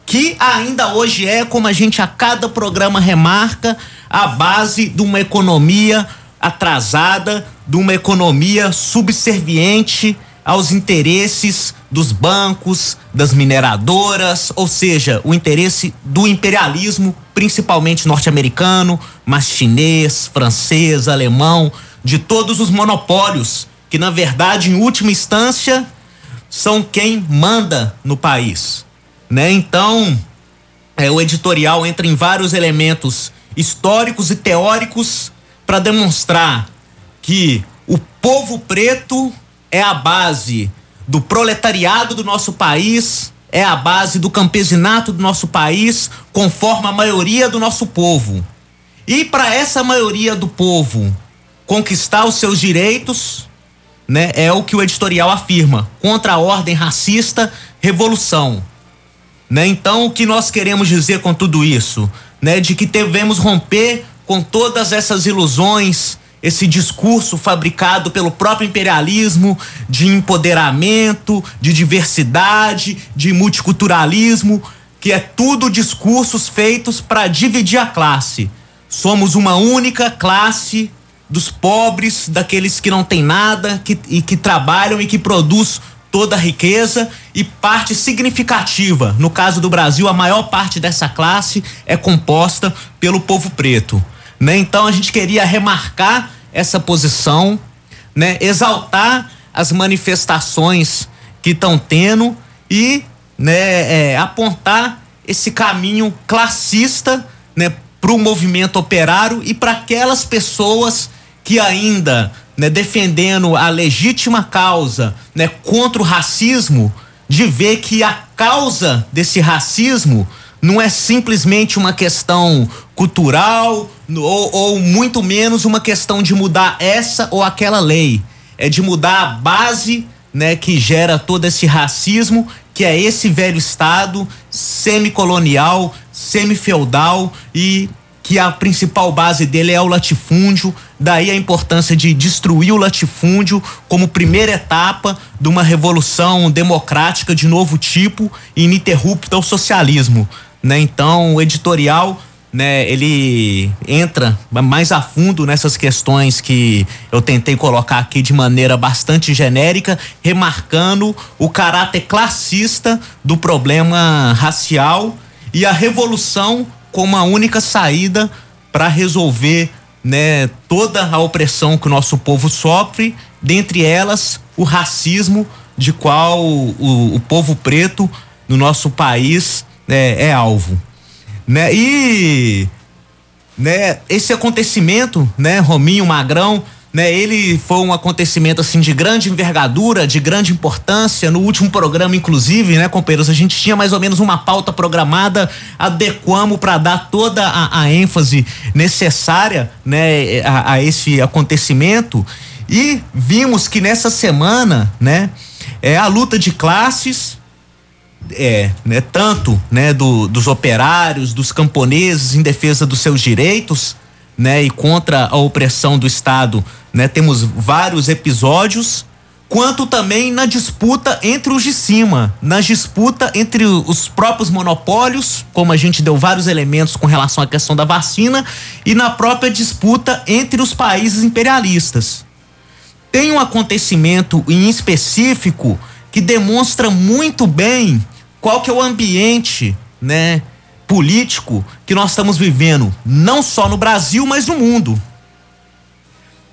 que ainda hoje é, como a gente a cada programa remarca, a base de uma economia atrasada, de uma economia subserviente aos interesses dos bancos, das mineradoras, ou seja, o interesse do imperialismo, principalmente norte-americano, mas chinês, francês, alemão, de todos os monopólios, que na verdade, em última instância, são quem manda no país, né? Então, é, o editorial entra em vários elementos históricos e teóricos para demonstrar que o povo preto é a base do proletariado do nosso país, é a base do campesinato do nosso país, conforme a maioria do nosso povo. E para essa maioria do povo conquistar os seus direitos, né, é o que o editorial afirma, contra a ordem racista, revolução. Né? Então, o que nós queremos dizer com tudo isso, né, de que devemos romper com todas essas ilusões, esse discurso fabricado pelo próprio imperialismo de empoderamento, de diversidade, de multiculturalismo, que é tudo discursos feitos para dividir a classe. Somos uma única classe dos pobres, daqueles que não têm nada que, e que trabalham e que produz toda a riqueza e parte significativa. No caso do Brasil, a maior parte dessa classe é composta pelo povo preto. Né? Então a gente queria remarcar essa posição, né? Exaltar as manifestações que estão tendo e né, é, apontar esse caminho classista né, para o movimento operário e para aquelas pessoas que ainda né, defendendo a legítima causa né, contra o racismo, de ver que a causa desse racismo não é simplesmente uma questão cultural ou, ou, muito menos uma questão de mudar essa ou aquela lei. É de mudar a base né, que gera todo esse racismo, que é esse velho Estado semicolonial, semifeudal e que a principal base dele é o latifúndio. Daí a importância de destruir o latifúndio como primeira etapa de uma revolução democrática de novo tipo ininterrupta ao socialismo né? Então, o editorial, né, ele entra mais a fundo nessas questões que eu tentei colocar aqui de maneira bastante genérica, remarcando o caráter classista do problema racial e a revolução como a única saída para resolver né, toda a opressão que o nosso povo sofre, dentre elas o racismo de qual o, o povo preto no nosso país é, é alvo. Né? E né, esse acontecimento, né, Rominho Magrão, né, ele foi um acontecimento assim de grande envergadura, de grande importância. No último programa, inclusive, né, companheiros, a gente tinha mais ou menos uma pauta programada, adequamos para dar toda a, a, ênfase necessária, né, a, a esse acontecimento. E vimos que nessa semana, né, é a luta de classes, é, né, tanto, né, do, dos operários, dos camponeses em defesa dos seus direitos, né, e contra a opressão do Estado, né, temos vários episódios, quanto também na disputa entre os de cima, na disputa entre os próprios monopólios, como a gente deu vários elementos com relação à questão da vacina, e na própria disputa entre os países imperialistas. Tem um acontecimento em específico que demonstra muito bem qual que é o ambiente, né, político que nós estamos vivendo, não só no Brasil, mas no mundo.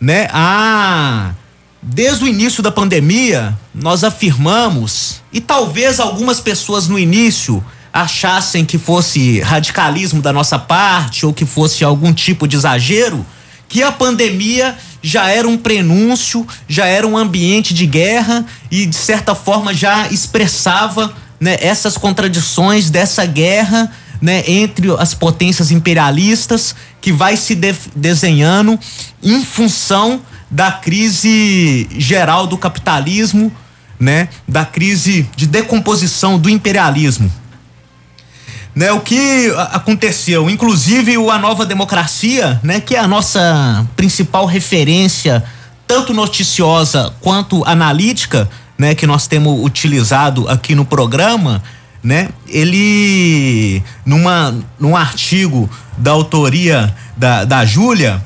Né? Ah, desde o início da pandemia, nós afirmamos, e talvez algumas pessoas no início achassem que fosse radicalismo da nossa parte ou que fosse algum tipo de exagero, que a pandemia já era um prenúncio, já era um ambiente de guerra e de certa forma já expressava né, essas contradições dessa guerra né, entre as potências imperialistas que vai se de desenhando em função da crise geral do capitalismo, né, da crise de decomposição do imperialismo. Né, o que aconteceu, inclusive a nova democracia, né, que é a nossa principal referência, tanto noticiosa quanto analítica, né, que nós temos utilizado aqui no programa, né? Ele numa num artigo da autoria da, da Júlia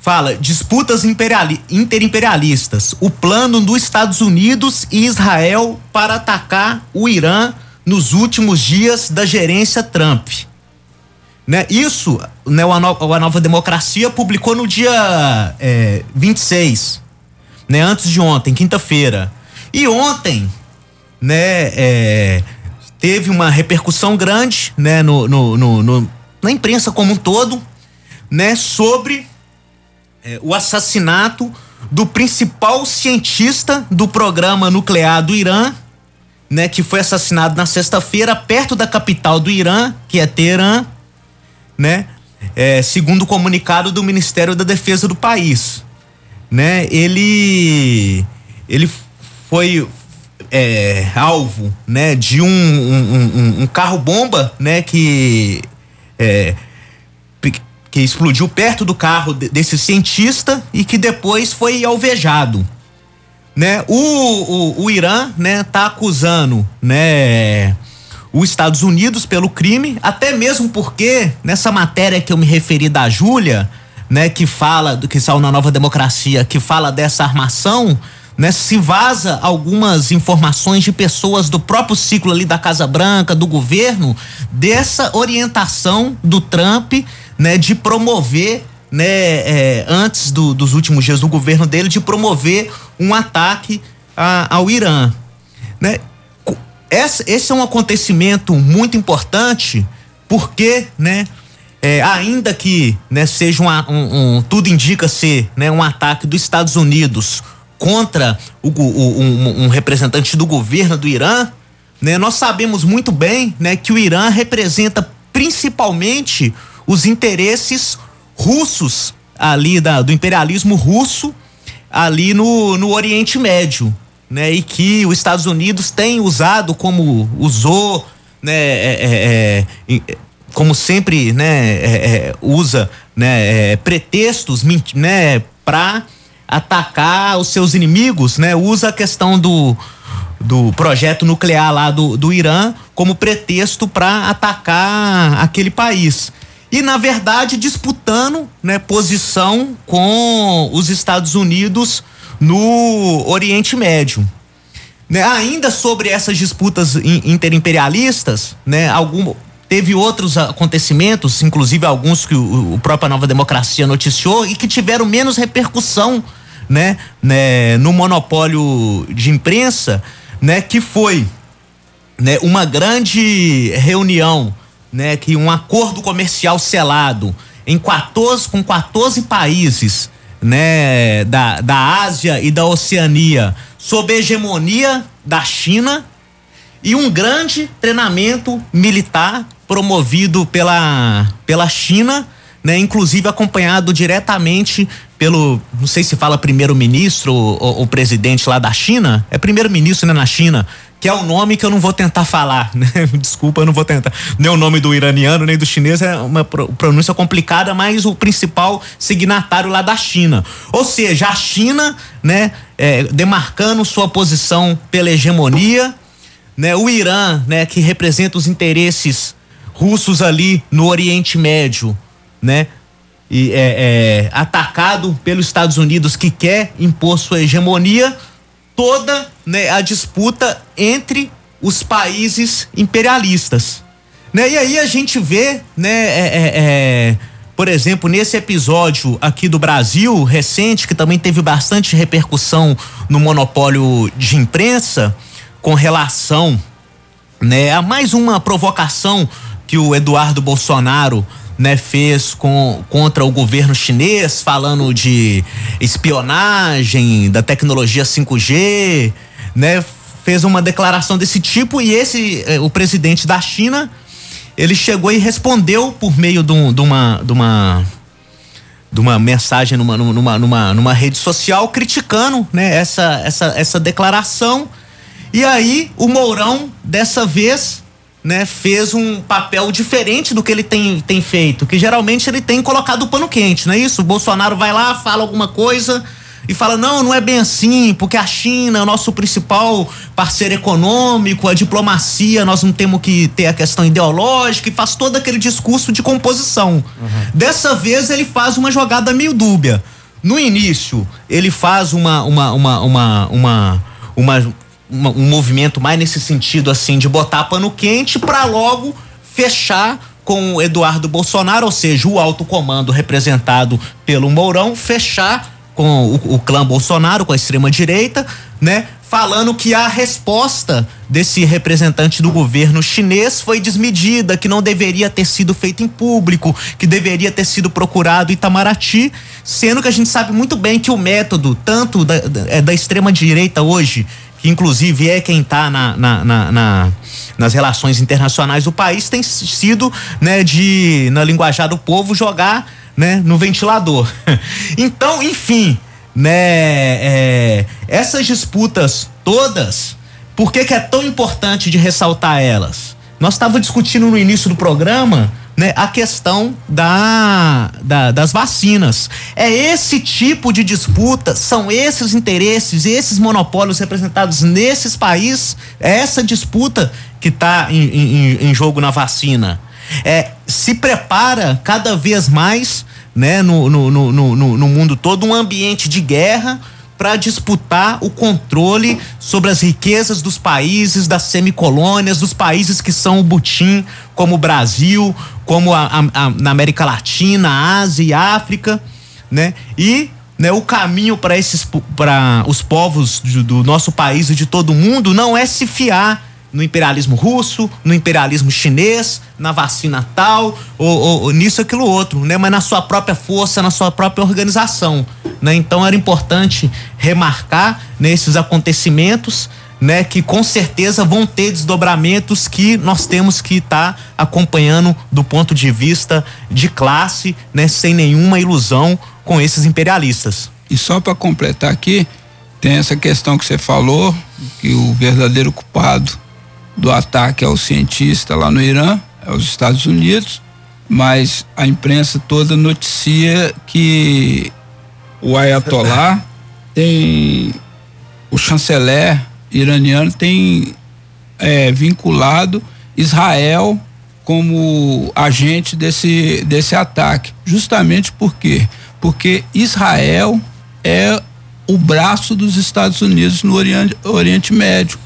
fala disputas imperiali, interimperialistas, o plano dos Estados Unidos e Israel para atacar o Irã nos últimos dias da gerência Trump. Né? Isso, né, no, a Nova Democracia publicou no dia é, 26, né, antes de ontem, quinta-feira. E ontem, né, é, teve uma repercussão grande, né, no, no, no, no na imprensa como um todo, né, sobre é, o assassinato do principal cientista do programa nuclear do Irã, né, que foi assassinado na sexta-feira perto da capital do Irã, que é Teherã, né, é, segundo o comunicado do Ministério da Defesa do país, né, ele ele foi é, alvo, né, de um, um, um, um carro bomba, né, que é, que explodiu perto do carro desse cientista e que depois foi alvejado, né? O, o, o Irã, né, tá acusando, né, os Estados Unidos pelo crime, até mesmo porque nessa matéria que eu me referi da Júlia, né, que fala do que saiu na Nova Democracia, que fala dessa armação, né, se vaza algumas informações de pessoas do próprio ciclo ali da Casa Branca, do governo, dessa orientação do Trump, né, de promover, né, é, antes do, dos últimos dias do governo dele, de promover um ataque a, ao Irã, né? Esse, esse é um acontecimento muito importante porque, né, é, ainda que né, seja um, um, tudo indica ser né, um ataque dos Estados Unidos contra o, o, um, um, representante do governo do Irã, né? Nós sabemos muito bem, né, que o Irã representa principalmente os interesses russos ali da, do imperialismo russo ali no, no Oriente Médio, né? E que os Estados Unidos têm usado como usou, né? É, é, é, como sempre, né? É, é, usa, né? É, pretextos, né? Para atacar os seus inimigos, né? Usa a questão do, do projeto nuclear lá do, do Irã como pretexto para atacar aquele país. E, na verdade, disputando né, posição com os Estados Unidos no Oriente Médio. Né, ainda sobre essas disputas interimperialistas, né, algum, teve outros acontecimentos, inclusive alguns que o, o própria Nova Democracia noticiou e que tiveram menos repercussão né, né, no monopólio de imprensa, né, que foi, né, uma grande reunião, né, que um acordo comercial selado em 14 com 14 países, né, da, da Ásia e da Oceania, sob hegemonia da China e um grande treinamento militar promovido pela, pela China, né, inclusive acompanhado diretamente pelo, não sei se fala primeiro-ministro ou, ou, presidente lá da China, é primeiro-ministro né, na China, que é o nome que eu não vou tentar falar, né? Desculpa, eu não vou tentar. Nem o nome do iraniano, nem do chinês é uma pronúncia complicada, mas o principal signatário lá da China. Ou seja, a China, né, é, demarcando sua posição pela hegemonia, né, o Irã, né, que representa os interesses russos ali no Oriente Médio, né, e é, é atacado pelos Estados Unidos que quer impor sua hegemonia toda né, a disputa entre os países imperialistas. Né? E aí a gente vê, né, é, é, é, por exemplo, nesse episódio aqui do Brasil, recente, que também teve bastante repercussão no monopólio de imprensa, com relação né, a mais uma provocação que o Eduardo Bolsonaro né, fez com, contra o governo chinês, falando de espionagem, da tecnologia 5G, né, fez uma declaração desse tipo e esse, eh, o presidente da China, ele chegou e respondeu por meio de, um, de uma, de uma de uma mensagem numa, numa, numa, numa rede social criticando né, essa, essa, essa declaração. E aí o Mourão, dessa vez, né, fez um papel diferente do que ele tem, tem feito, que geralmente ele tem colocado o pano quente, não é isso? O Bolsonaro vai lá, fala alguma coisa e fala: não, não é bem assim, porque a China é o nosso principal parceiro econômico, a diplomacia, nós não temos que ter a questão ideológica, e faz todo aquele discurso de composição. Uhum. Dessa vez ele faz uma jogada meio dúbia. No início, ele faz uma, uma, uma, uma, uma, uma uma, um movimento mais nesse sentido assim de botar pano quente para logo fechar com o Eduardo Bolsonaro, ou seja, o alto comando representado pelo Mourão, fechar com o, o clã Bolsonaro, com a extrema direita, né? Falando que a resposta desse representante do governo chinês foi desmedida, que não deveria ter sido feita em público, que deveria ter sido procurado Itamaraty, sendo que a gente sabe muito bem que o método, tanto da, da, é da extrema direita hoje, que inclusive é quem está na, na, na, na, nas relações internacionais do país, tem sido, né, de, na linguajar do povo, jogar né, no ventilador. então, enfim, né, é, essas disputas todas, por que, que é tão importante de ressaltar elas? Nós estávamos discutindo no início do programa né, a questão da, da, das vacinas. É esse tipo de disputa, são esses interesses, esses monopólios representados nesses países, é essa disputa que está em, em, em jogo na vacina. É, se prepara cada vez mais né, no, no, no, no, no mundo todo um ambiente de guerra para disputar o controle sobre as riquezas dos países, das semicolônias, dos países que são o butim, como o Brasil, como a, a, a, na América Latina, Ásia e África, né? E né, o caminho para esses para os povos do, do nosso país e de todo mundo não é se fiar no imperialismo russo, no imperialismo chinês, na vacina tal, ou, ou, ou, nisso, aquilo, outro, né? Mas na sua própria força, na sua própria organização, né? Então era importante remarcar nesses né, acontecimentos, né? Que com certeza vão ter desdobramentos que nós temos que estar tá acompanhando do ponto de vista de classe, né? Sem nenhuma ilusão com esses imperialistas. E só para completar aqui, tem essa questão que você falou, que o verdadeiro culpado do ataque ao cientista lá no Irã, aos Estados Unidos, mas a imprensa toda noticia que o Ayatollah tem o chanceler iraniano tem é, vinculado Israel como agente desse, desse ataque. Justamente por quê? Porque Israel é o braço dos Estados Unidos no Oriente, Oriente Médio.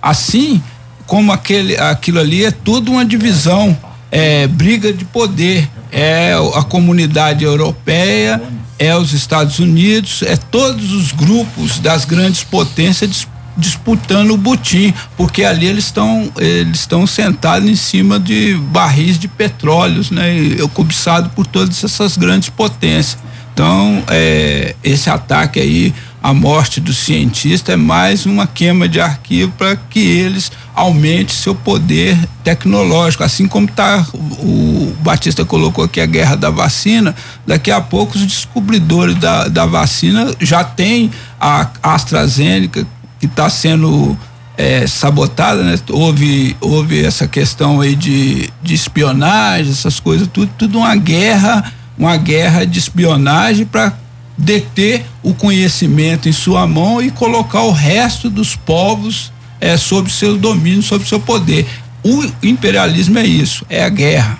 Assim, como aquele, aquilo ali é tudo uma divisão, é briga de poder, é a comunidade europeia, é os Estados Unidos, é todos os grupos das grandes potências disputando o butim, porque ali eles estão eles estão sentados em cima de barris de petróleos, né? E, cobiçado por todas essas grandes potências. Então, é, esse ataque aí, a morte do cientista é mais uma queima de arquivo para que eles aumente seu poder tecnológico, assim como tá o, Batista colocou aqui a guerra da vacina, daqui a pouco os descobridores da, da vacina já tem a AstraZeneca que está sendo é, sabotada, né? Houve, houve essa questão aí de, de espionagem, essas coisas, tudo, tudo uma guerra uma guerra de espionagem para deter o conhecimento em sua mão e colocar o resto dos povos é, sob seu domínio, sob seu poder. O imperialismo é isso, é a guerra.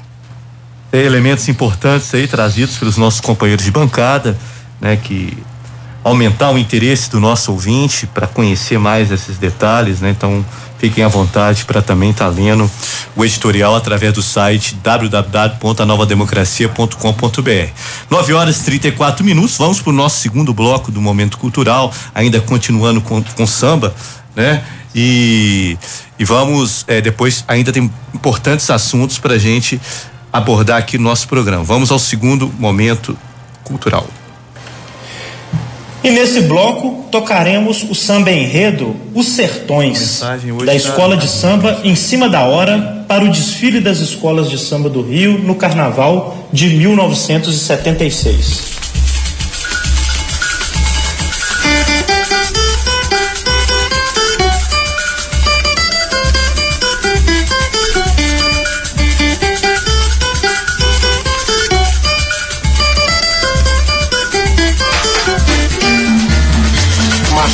Tem elementos importantes aí trazidos pelos nossos companheiros de bancada, né, que aumentar o interesse do nosso ouvinte para conhecer mais esses detalhes, né? Então, Fiquem à vontade para também estar tá lendo o editorial através do site www.anovademocracia.com.br. 9 horas e 34 minutos. Vamos para o nosso segundo bloco do Momento Cultural, ainda continuando com, com samba, né? E, e vamos, é, depois ainda tem importantes assuntos para a gente abordar aqui no nosso programa. Vamos ao segundo momento cultural. E nesse bloco tocaremos o samba enredo Os Sertões, da Escola de Samba em cima da hora para o desfile das escolas de samba do Rio no Carnaval de 1976.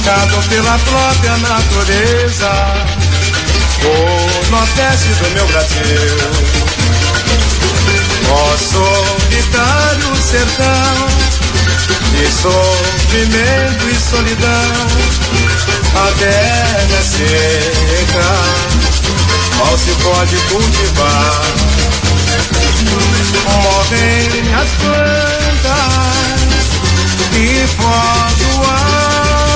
Marcado pela própria natureza, o nordeste do meu Brasil. Ó solitário sertão, de sofrimento e solidão, a terra é seca, mal se pode cultivar. Morrem as plantas e foge o ar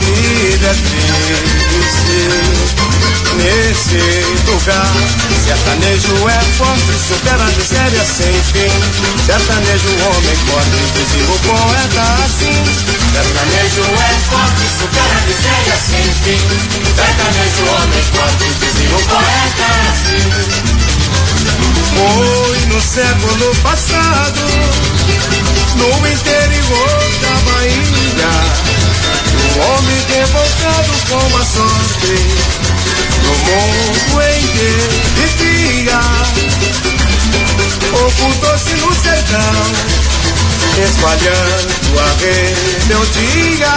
vida é triste nesse lugar. Sertanejo é forte, supera a miséria sem fim. Sertanejo, homem forte, dizia o poeta assim. Sertanejo é forte, supera a miséria sem fim. Sertanejo, homem forte, dizia o poeta assim. Foi no século passado, no interior da Bahia um homem revoltado com a sorte. No mundo em que vivia Ocultou-se no sertão Espalhando a rebeldia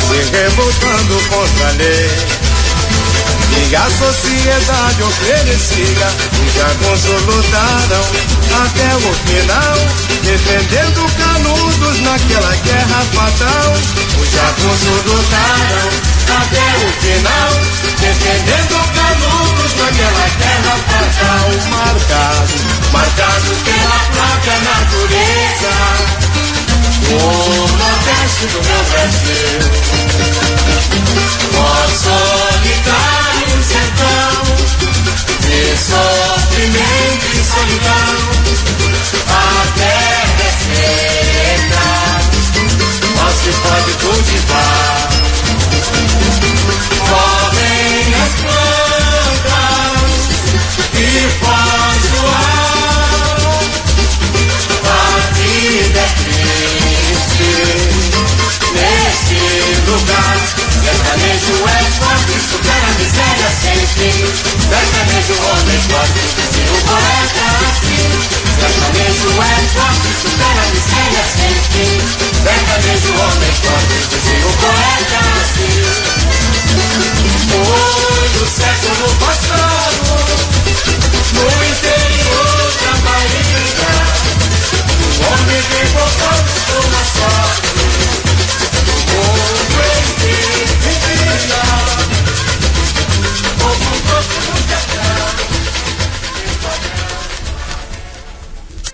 Se revoltando contra a lei e a sociedade oferecia, os jagunços lutaram até o final, defendendo canudos naquela guerra fatal. Os jagunços lutaram até o final, defendendo canudos naquela guerra fatal. Marcado, marcado pela própria natureza, o nordeste do meu Brasil. Ó solitário sertão, de sofrimento e solidão, a terra é seca, não se pode cultivar. Morrem as plantas e faz o ar, a vida é triste neste lugar. Sertanejo é forte, supera a miséria sem fim. Sertanejo, homem forte, dizia o poeta assim. Sertanejo é forte, supera a miséria sem fim. Sertanejo, homem forte, dizia o poeta assim. Foi do século passado, no interior da Bahia. O homem vem voltando com a sorte.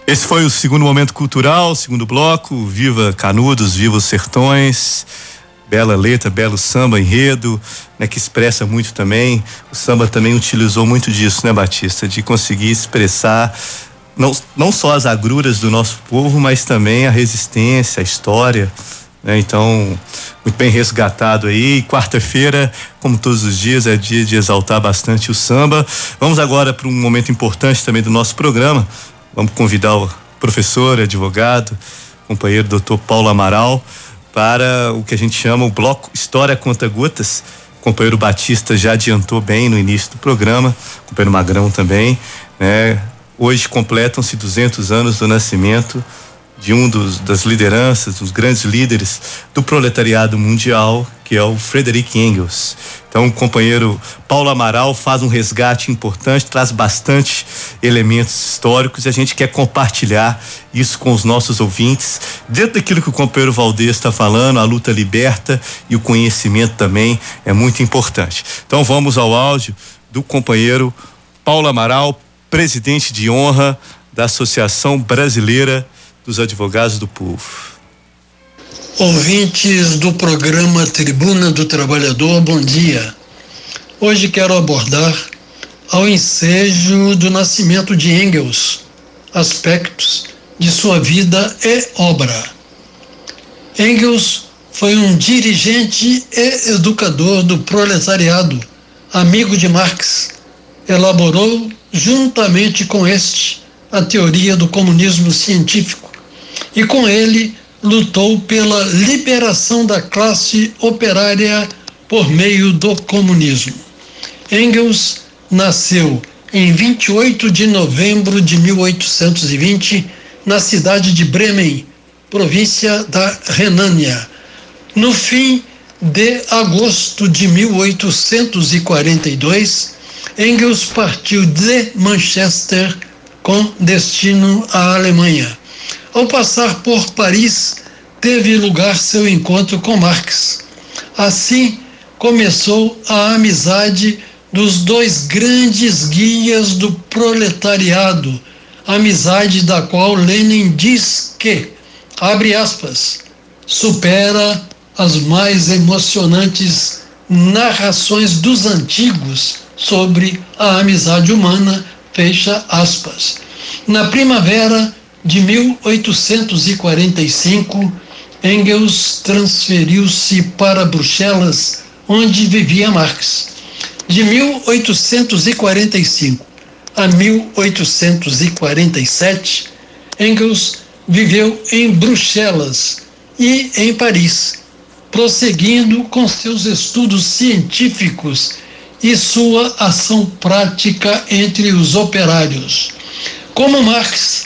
Esse foi o segundo momento cultural, segundo bloco. Viva Canudos, viva os sertões. bela letra, belo samba, enredo, né, que expressa muito também. O samba também utilizou muito disso, né, Batista? De conseguir expressar não, não só as agruras do nosso povo, mas também a resistência, a história. Né? Então, muito bem resgatado aí. Quarta-feira, como todos os dias, é dia de exaltar bastante o samba. Vamos agora para um momento importante também do nosso programa. Vamos convidar o professor, advogado, companheiro doutor Paulo Amaral para o que a gente chama o bloco História Conta Gotas. O companheiro Batista já adiantou bem no início do programa, o companheiro Magrão também, né? Hoje completam-se 200 anos do nascimento de um dos, das lideranças, dos grandes líderes do proletariado mundial, que é o Frederick Engels. Então, o companheiro Paulo Amaral faz um resgate importante, traz bastante elementos históricos e a gente quer compartilhar isso com os nossos ouvintes. Dentro daquilo que o companheiro Valdez está falando, a luta liberta e o conhecimento também é muito importante. Então, vamos ao áudio do companheiro Paulo Amaral, presidente de honra da Associação Brasileira dos Advogados do Povo. Ouvintes do programa Tribuna do Trabalhador, bom dia. Hoje quero abordar ao ensejo do nascimento de Engels, aspectos de sua vida e obra. Engels foi um dirigente e educador do proletariado, amigo de Marx. Elaborou, juntamente com este, a teoria do comunismo científico e com ele lutou pela liberação da classe operária por meio do comunismo. Engels nasceu em 28 de novembro de 1820 na cidade de Bremen, província da Renânia. No fim de agosto de 1842, Engels partiu de Manchester com destino à Alemanha. Ao passar por Paris, teve lugar seu encontro com Marx. Assim começou a amizade dos dois grandes guias do proletariado, amizade da qual Lenin diz que, abre aspas, supera as mais emocionantes narrações dos antigos sobre a amizade humana, fecha aspas. Na primavera de 1845, Engels transferiu-se para Bruxelas, onde vivia Marx. De 1845 a 1847, Engels viveu em Bruxelas e em Paris, prosseguindo com seus estudos científicos e sua ação prática entre os operários. Como Marx,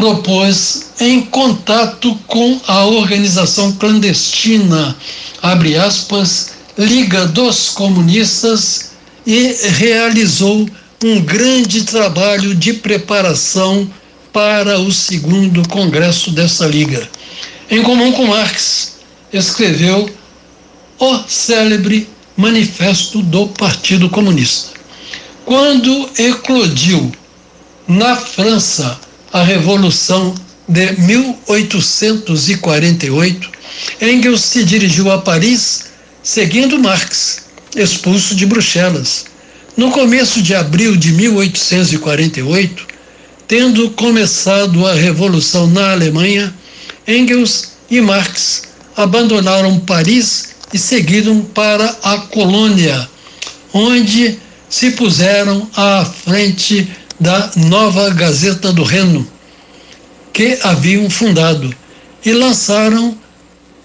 propôs, em contato com a organização clandestina, abre aspas, Liga dos Comunistas, e realizou um grande trabalho de preparação para o segundo congresso dessa liga. Em comum com Marx, escreveu o célebre Manifesto do Partido Comunista. Quando eclodiu na França a Revolução de 1848, Engels se dirigiu a Paris seguindo Marx, expulso de Bruxelas. No começo de abril de 1848, tendo começado a Revolução na Alemanha, Engels e Marx abandonaram Paris e seguiram para a colônia, onde se puseram à frente da Nova Gazeta do Reno, que haviam fundado, e lançaram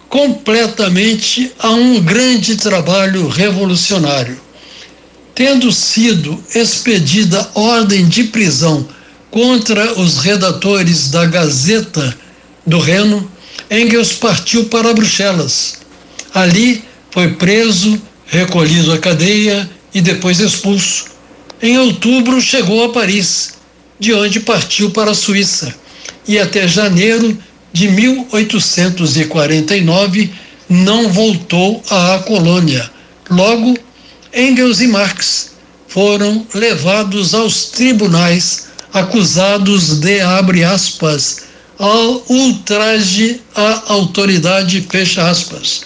completamente a um grande trabalho revolucionário. Tendo sido expedida ordem de prisão contra os redatores da Gazeta do Reno, Engels partiu para Bruxelas. Ali foi preso, recolhido à cadeia e depois expulso em outubro, chegou a Paris, de onde partiu para a Suíça, e até janeiro de 1849 não voltou à colônia. Logo, Engels e Marx foram levados aos tribunais, acusados de, abre aspas, ao ultraje à autoridade, fecha aspas.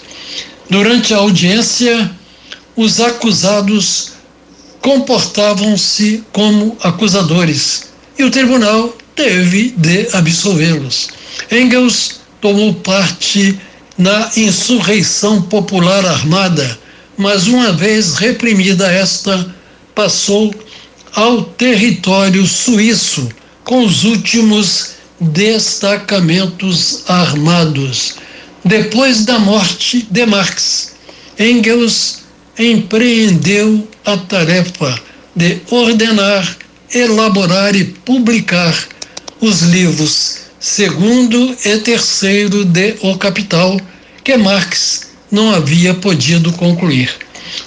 Durante a audiência, os acusados comportavam-se como acusadores e o tribunal teve de absolvê-los. Engels tomou parte na insurreição popular armada, mas uma vez reprimida esta, passou ao território suíço com os últimos destacamentos armados. Depois da morte de Marx, Engels empreendeu a tarefa de ordenar, elaborar e publicar os livros segundo e terceiro de O Capital, que Marx não havia podido concluir.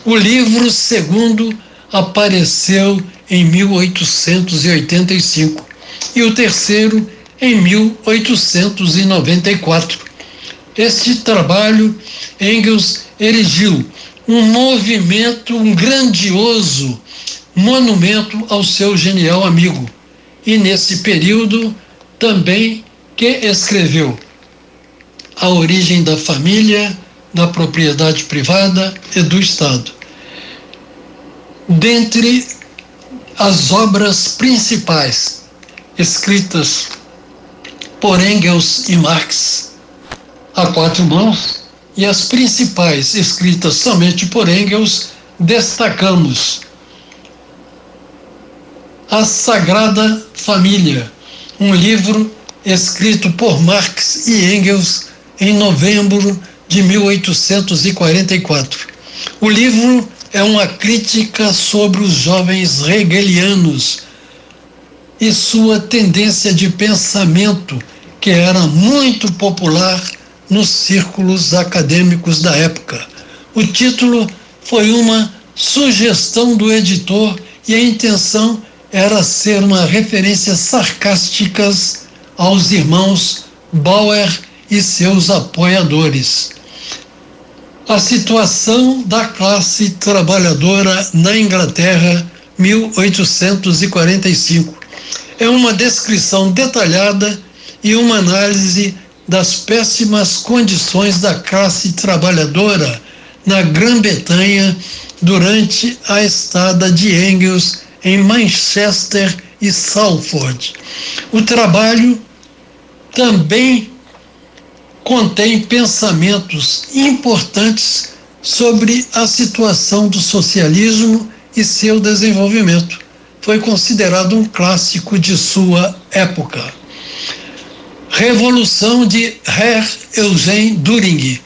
O livro segundo apareceu em 1885 e o terceiro em 1894. Este trabalho Engels erigiu um movimento, um grandioso monumento ao seu genial amigo. E nesse período também que escreveu A Origem da Família, da Propriedade Privada e do Estado. Dentre as obras principais escritas por Engels e Marx a quatro mãos e as principais escritas somente por Engels, destacamos A Sagrada Família, um livro escrito por Marx e Engels em novembro de 1844. O livro é uma crítica sobre os jovens hegelianos e sua tendência de pensamento, que era muito popular nos círculos acadêmicos da época. O título foi uma sugestão do editor e a intenção era ser uma referência sarcásticas aos irmãos Bauer e seus apoiadores. A situação da classe trabalhadora na Inglaterra, 1845. É uma descrição detalhada e uma análise das péssimas condições da classe trabalhadora na Grã-Bretanha durante a estada de Engels em Manchester e Salford. O trabalho também contém pensamentos importantes sobre a situação do socialismo e seu desenvolvimento. Foi considerado um clássico de sua época. Revolução de Herr Eugen Düring,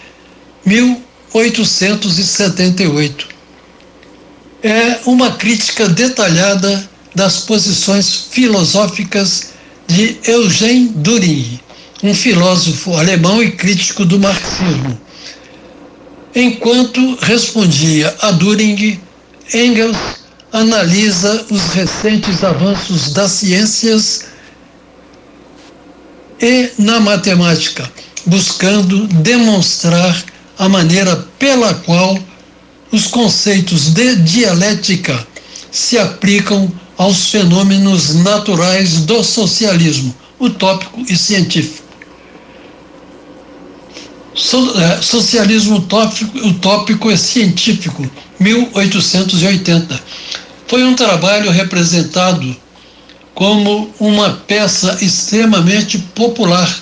1878 é uma crítica detalhada das posições filosóficas de Eugen Düring, um filósofo alemão e crítico do marxismo. Enquanto respondia a Düring, Engels analisa os recentes avanços das ciências e na matemática, buscando demonstrar a maneira pela qual os conceitos de dialética se aplicam aos fenômenos naturais do socialismo, utópico e científico. É, socialismo utópico, utópico e científico, 1880. Foi um trabalho representado como uma peça extremamente popular.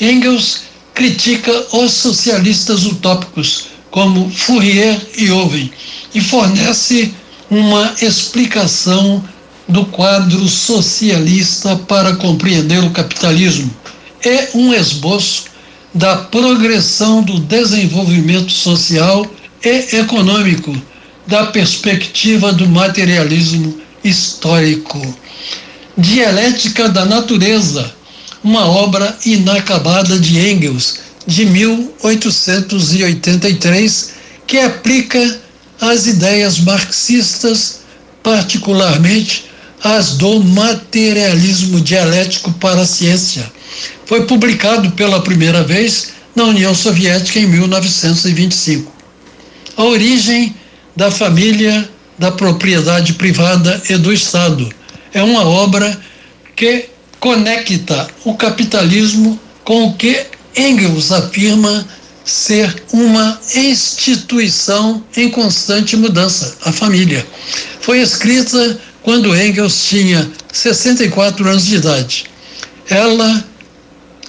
Engels critica os socialistas utópicos, como Fourier e Owen, e fornece uma explicação do quadro socialista para compreender o capitalismo. É um esboço da progressão do desenvolvimento social e econômico, da perspectiva do materialismo histórico. Dialética da Natureza, uma obra inacabada de Engels, de 1883, que aplica as ideias marxistas, particularmente as do materialismo dialético para a ciência. Foi publicado pela primeira vez na União Soviética em 1925. A origem da família, da propriedade privada e do Estado é uma obra que conecta o capitalismo com o que Engels afirma ser uma instituição em constante mudança, a família. Foi escrita quando Engels tinha 64 anos de idade. Ela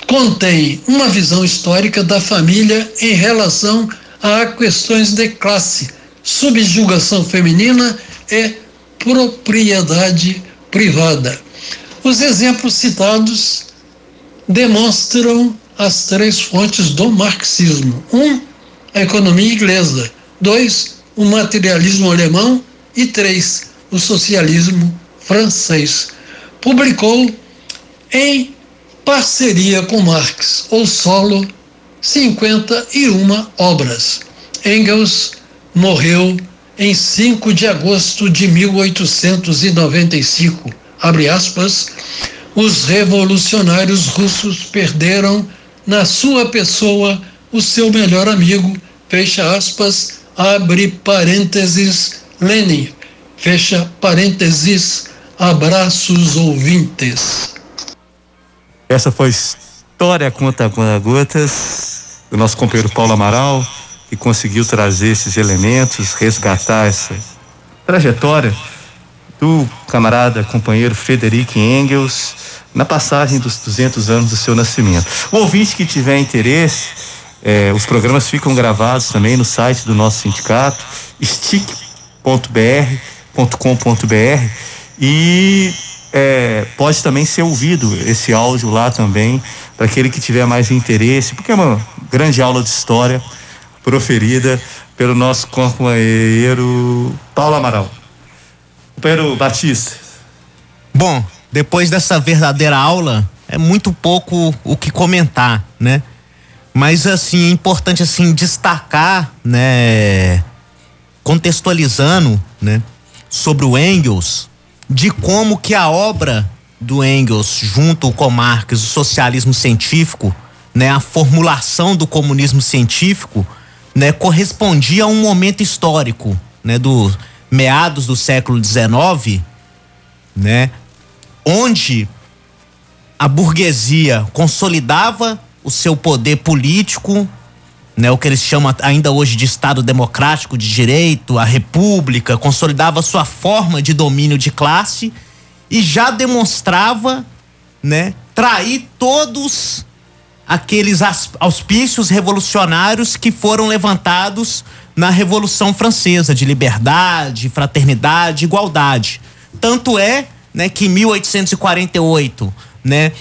contém uma visão histórica da família em relação a questões de classe, subjugação feminina e propriedade privada. Os exemplos citados demonstram as três fontes do marxismo: um, a economia inglesa, dois, o materialismo alemão e três, o socialismo francês. Publicou em parceria com Marx, ou solo, 51 obras. Engels morreu em 5 de agosto de 1895. Abre aspas. Os revolucionários russos perderam na sua pessoa o seu melhor amigo, fecha aspas, abre parênteses, Lenin, fecha parênteses, abraços ouvintes. Essa foi História Conta Gotas, do nosso companheiro Paulo Amaral, que conseguiu trazer esses elementos, resgatar essa trajetória do camarada, companheiro Frederic Engels, na passagem dos 200 anos do seu nascimento. O ouvinte que tiver interesse, eh, os programas ficam gravados também no site do nosso sindicato, stick.br.com.br e é, pode também ser ouvido esse áudio lá também, para aquele que tiver mais interesse, porque é uma grande aula de história proferida pelo nosso companheiro Paulo Amaral. Companheiro Batista. Bom, depois dessa verdadeira aula, é muito pouco o que comentar, né? Mas assim, é importante assim destacar, né, contextualizando, né, sobre o Engels, de como que a obra do Engels junto com Marx, o socialismo científico, né, a formulação do comunismo científico, né, correspondia a um momento histórico, né, do meados do século XIX, né, onde a burguesia consolidava o seu poder político, né, o que eles chamam ainda hoje de Estado democrático de direito, a república, consolidava sua forma de domínio de classe e já demonstrava, né, trair todos aqueles auspícios revolucionários que foram levantados na Revolução Francesa de liberdade, fraternidade, igualdade. Tanto é, né, que em 1848, né,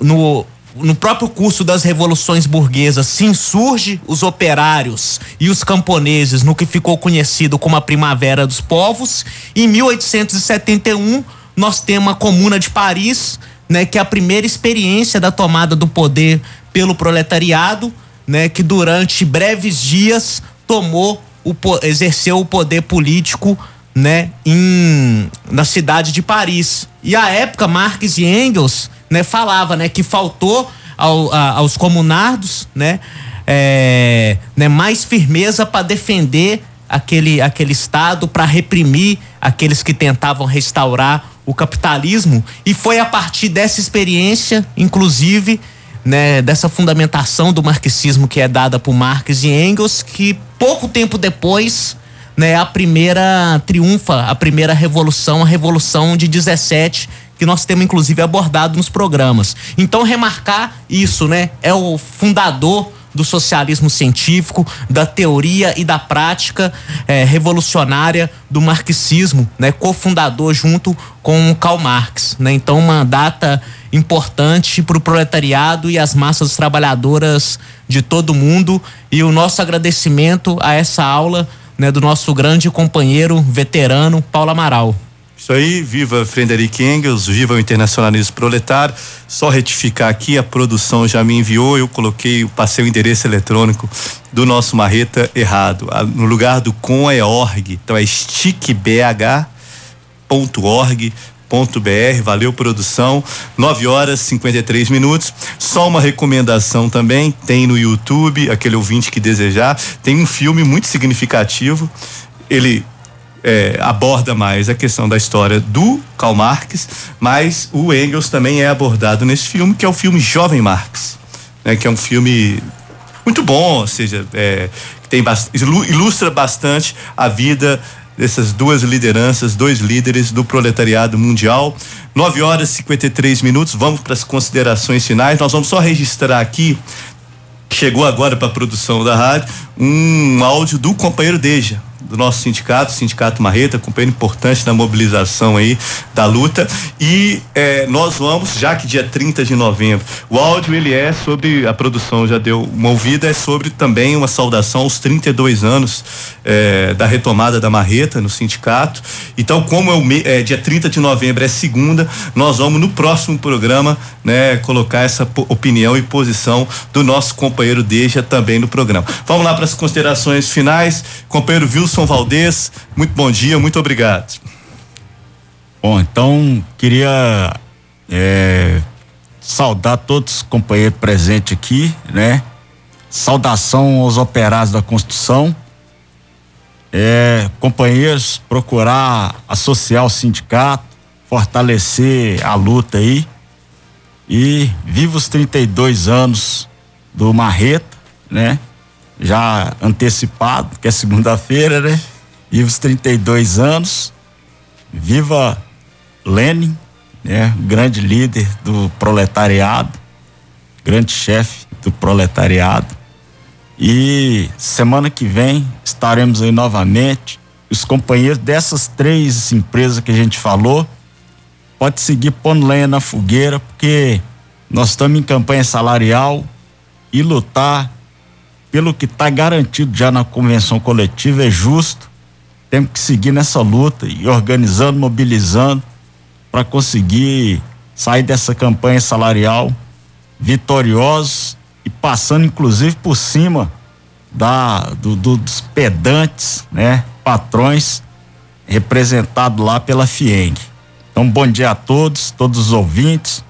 no no próprio curso das revoluções burguesas se insurge os operários e os camponeses no que ficou conhecido como a Primavera dos Povos. Em 1871, nós temos a Comuna de Paris, né, que é a primeira experiência da tomada do poder pelo proletariado, né, que durante breves dias tomou o exerceu o poder político, né, em na cidade de Paris. E à época Marx e Engels né, falava, né, que faltou ao, a, aos comunardos, né, é, né, mais firmeza para defender aquele, aquele estado, para reprimir aqueles que tentavam restaurar o capitalismo. E foi a partir dessa experiência, inclusive, né, dessa fundamentação do marxismo que é dada por Marx e Engels, que pouco tempo depois, né, a primeira triunfa, a primeira revolução, a revolução de 17, que nós temos inclusive abordado nos programas. Então remarcar isso, né? É o fundador do socialismo científico, da teoria e da prática é, revolucionária do marxismo, né? Cofundador junto com Karl Marx, né? Então uma data importante para o proletariado e as massas trabalhadoras de todo mundo e o nosso agradecimento a essa aula, né? Do nosso grande companheiro veterano Paulo Amaral. Isso aí, viva Frederic Engels, viva o internacionalismo proletário. Só retificar aqui, a produção já me enviou, eu coloquei, passei o endereço eletrônico do nosso marreta errado. No lugar do com é org, então é stickbh.org. .br, valeu produção, 9 horas 53 minutos. Só uma recomendação também, tem no YouTube, aquele ouvinte que desejar, tem um filme muito significativo. Ele é, aborda mais a questão da história do Karl Marx, mas o Engels também é abordado nesse filme, que é o filme Jovem Marx, né, que é um filme muito bom, ou seja, é, tem ilustra bastante a vida dessas duas lideranças, dois líderes do proletariado mundial. 9 horas e 53 minutos, vamos para as considerações finais. Nós vamos só registrar aqui chegou agora para a produção da rádio um áudio do companheiro Deja, do nosso sindicato, Sindicato Marreta, companheiro importante na mobilização aí da luta. E é, nós vamos, já que dia 30 de novembro, o áudio ele é sobre, a produção já deu uma ouvida, é sobre também uma saudação aos 32 anos é, da retomada da Marreta no sindicato. Então, como é, o, é dia 30 de novembro, é segunda, nós vamos no próximo programa, né, colocar essa opinião e posição do nosso companheiro Deja também no programa. Vamos lá para as considerações finais. Companheiro Wilson Valdez, muito bom dia, muito obrigado. Bom, então queria é, saudar todos os companheiros presentes aqui, né? Saudação aos operários da construção. É, companheiros, procurar associar o sindicato, fortalecer a luta aí. E viva os 32 anos do Marreta, né? Já antecipado, que é segunda-feira, né? Viva os 32 anos. Viva Lenin, né? Grande líder do proletariado, grande chefe do proletariado. E semana que vem estaremos aí novamente. Os companheiros dessas três empresas que a gente falou, pode seguir pondo lenha na fogueira, porque nós estamos em campanha salarial e lutar pelo que está garantido já na convenção coletiva, é justo. Temos que seguir nessa luta e organizando, mobilizando para conseguir sair dessa campanha salarial vitoriosos e passando inclusive por cima da do, do, dos pedantes, né, patrões representado lá pela FIENG. Então, bom dia a todos, todos os ouvintes,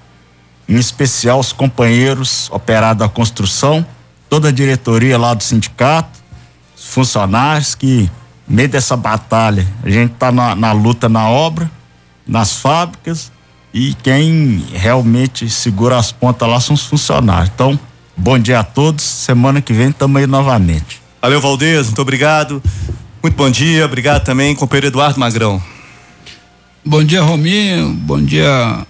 em especial os companheiros operados da construção toda a diretoria lá do sindicato, os funcionários que, no meio dessa batalha, a gente está na, na luta na obra, nas fábricas, e quem realmente segura as pontas lá são os funcionários. Então, bom dia a todos. Semana que vem estamos aí novamente. Valeu, Valdez, muito obrigado. Muito bom dia, obrigado também, companheiro Eduardo Magrão. Bom dia, Rominho. Bom dia a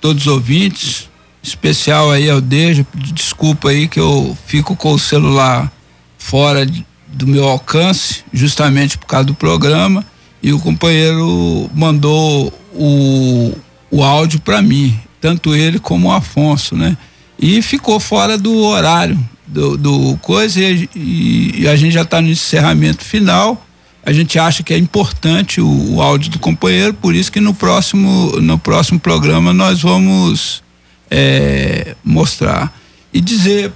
todos os ouvintes especial aí ao Deja, desculpa aí que eu fico com o celular fora do meu alcance, justamente por causa do programa, e o companheiro mandou o, o áudio para mim, tanto ele como o Afonso, né? E ficou fora do horário do, do coisa e, e, e a gente já está no encerramento final. A gente acha que é importante o, o áudio do companheiro, por isso que no próximo no próximo programa nós vamos é, mostrar e dizer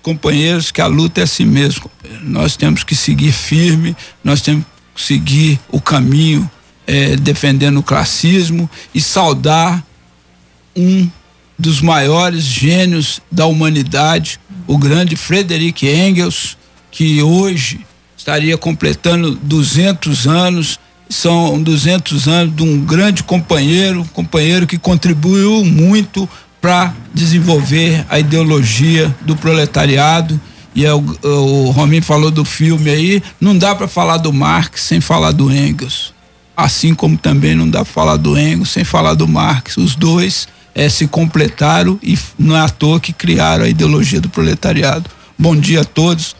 companheiros que a luta é assim mesmo. Nós temos que seguir firme, nós temos que seguir o caminho é, defendendo o classismo e saudar um dos maiores gênios da humanidade, o grande Frederic Engels, que hoje estaria completando 200 anos. São 200 anos de um grande companheiro, companheiro que contribuiu muito para desenvolver a ideologia do proletariado. E é o, o Rominho falou do filme aí, não dá para falar do Marx sem falar do Engels. Assim como também não dá para falar do Engels sem falar do Marx. Os dois é, se completaram e não é à toa que criaram a ideologia do proletariado. Bom dia a todos.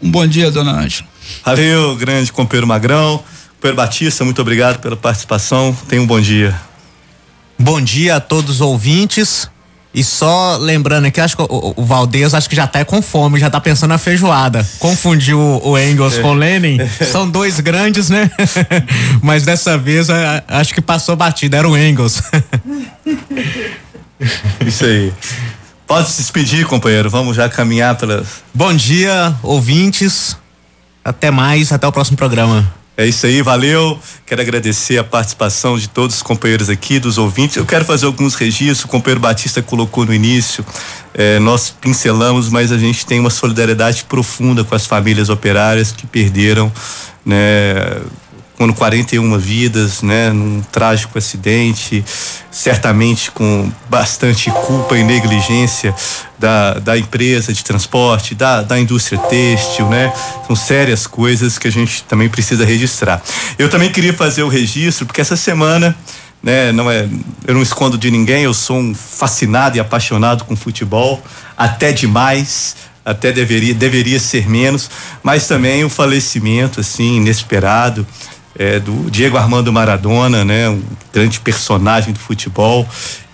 Um bom dia, dona Ângela. Valeu, grande companheiro Magrão. Companheiro Batista, muito obrigado pela participação. Tenha um bom dia. Bom dia a todos os ouvintes. E só lembrando aqui, acho que o, o Valdez acho que já tá com fome, já tá pensando na feijoada. Confundiu o, o Engels com o Lenin. São dois grandes, né? Mas dessa vez acho que passou batida, era o Engels. Isso aí. Pode se despedir, companheiro. Vamos já caminhar pela. Bom dia, ouvintes. Até mais, até o próximo programa. É isso aí, valeu. Quero agradecer a participação de todos os companheiros aqui, dos ouvintes. Eu quero fazer alguns registros. O companheiro Batista colocou no início. É, nós pincelamos, mas a gente tem uma solidariedade profunda com as famílias operárias que perderam, né, quando 41 vidas, né, num trágico acidente, certamente com bastante culpa e negligência da, da empresa de transporte, da, da indústria têxtil, né? São sérias coisas que a gente também precisa registrar. Eu também queria fazer o registro, porque essa semana né? Não é, eu não escondo de ninguém, eu sou um fascinado e apaixonado com futebol, até demais, até deveria deveria ser menos, mas também o falecimento assim inesperado é, do Diego Armando Maradona, né? Um grande personagem do futebol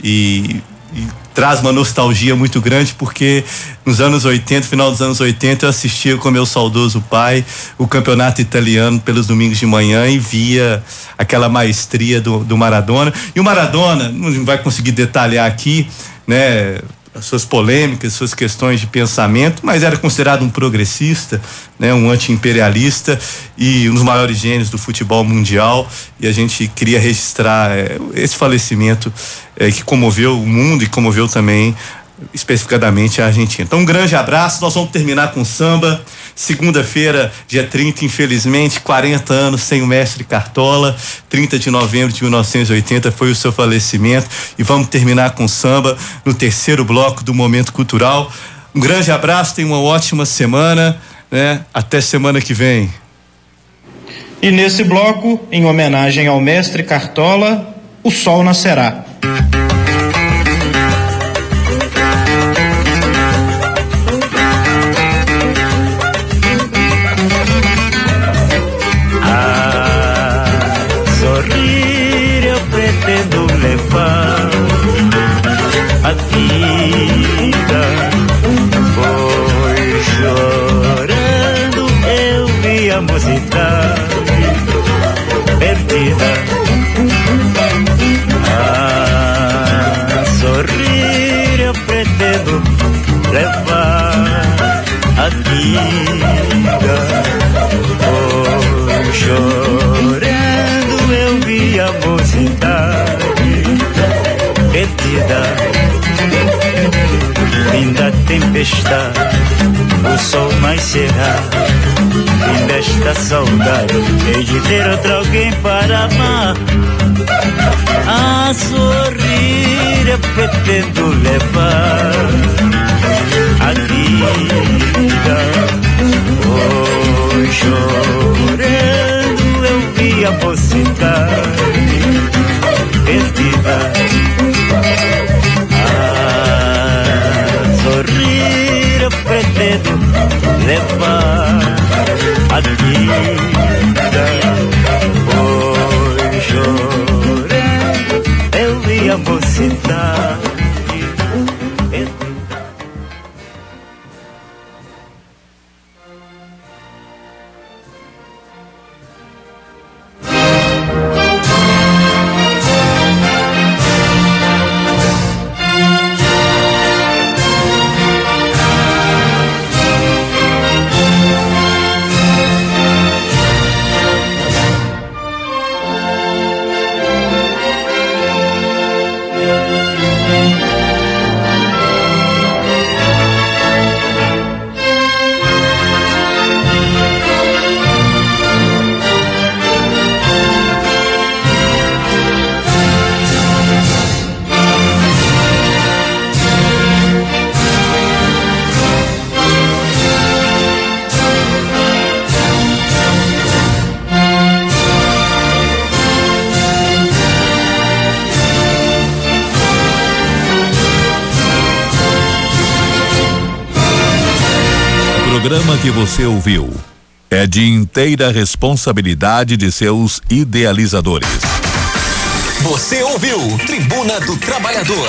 e, e traz uma nostalgia muito grande porque nos anos 80, final dos anos 80, eu assistia com meu saudoso pai o campeonato italiano pelos domingos de manhã e via aquela maestria do, do Maradona. E o Maradona, não vai conseguir detalhar aqui, né? As suas polêmicas, suas questões de pensamento, mas era considerado um progressista, né, um anti-imperialista e um dos maiores gênios do futebol mundial. E a gente queria registrar é, esse falecimento é, que comoveu o mundo e comoveu também especificadamente a Argentina. Então, um grande abraço. Nós vamos terminar com samba. Segunda-feira, dia 30, infelizmente, 40 anos sem o mestre Cartola. 30 de novembro de 1980 foi o seu falecimento. E vamos terminar com samba no terceiro bloco do Momento Cultural. Um grande abraço, tenha uma ótima semana, né? Até semana que vem. E nesse bloco, em homenagem ao mestre Cartola, o sol nascerá. Vida. Chorando, eu vi a mocidade perdida. Linda tempestade, o sol mais será. Fim desta saudade, hei de ter outro alguém para amar. A sorrir eu pretendo levar a vida. Hoje chorando eu vi a mocidade perdida. A sorrir eu pretendo levar a vida. Hoje chorando eu vi a mocidade. Que você ouviu é de inteira responsabilidade de seus idealizadores. Você ouviu Tribuna do Trabalhador.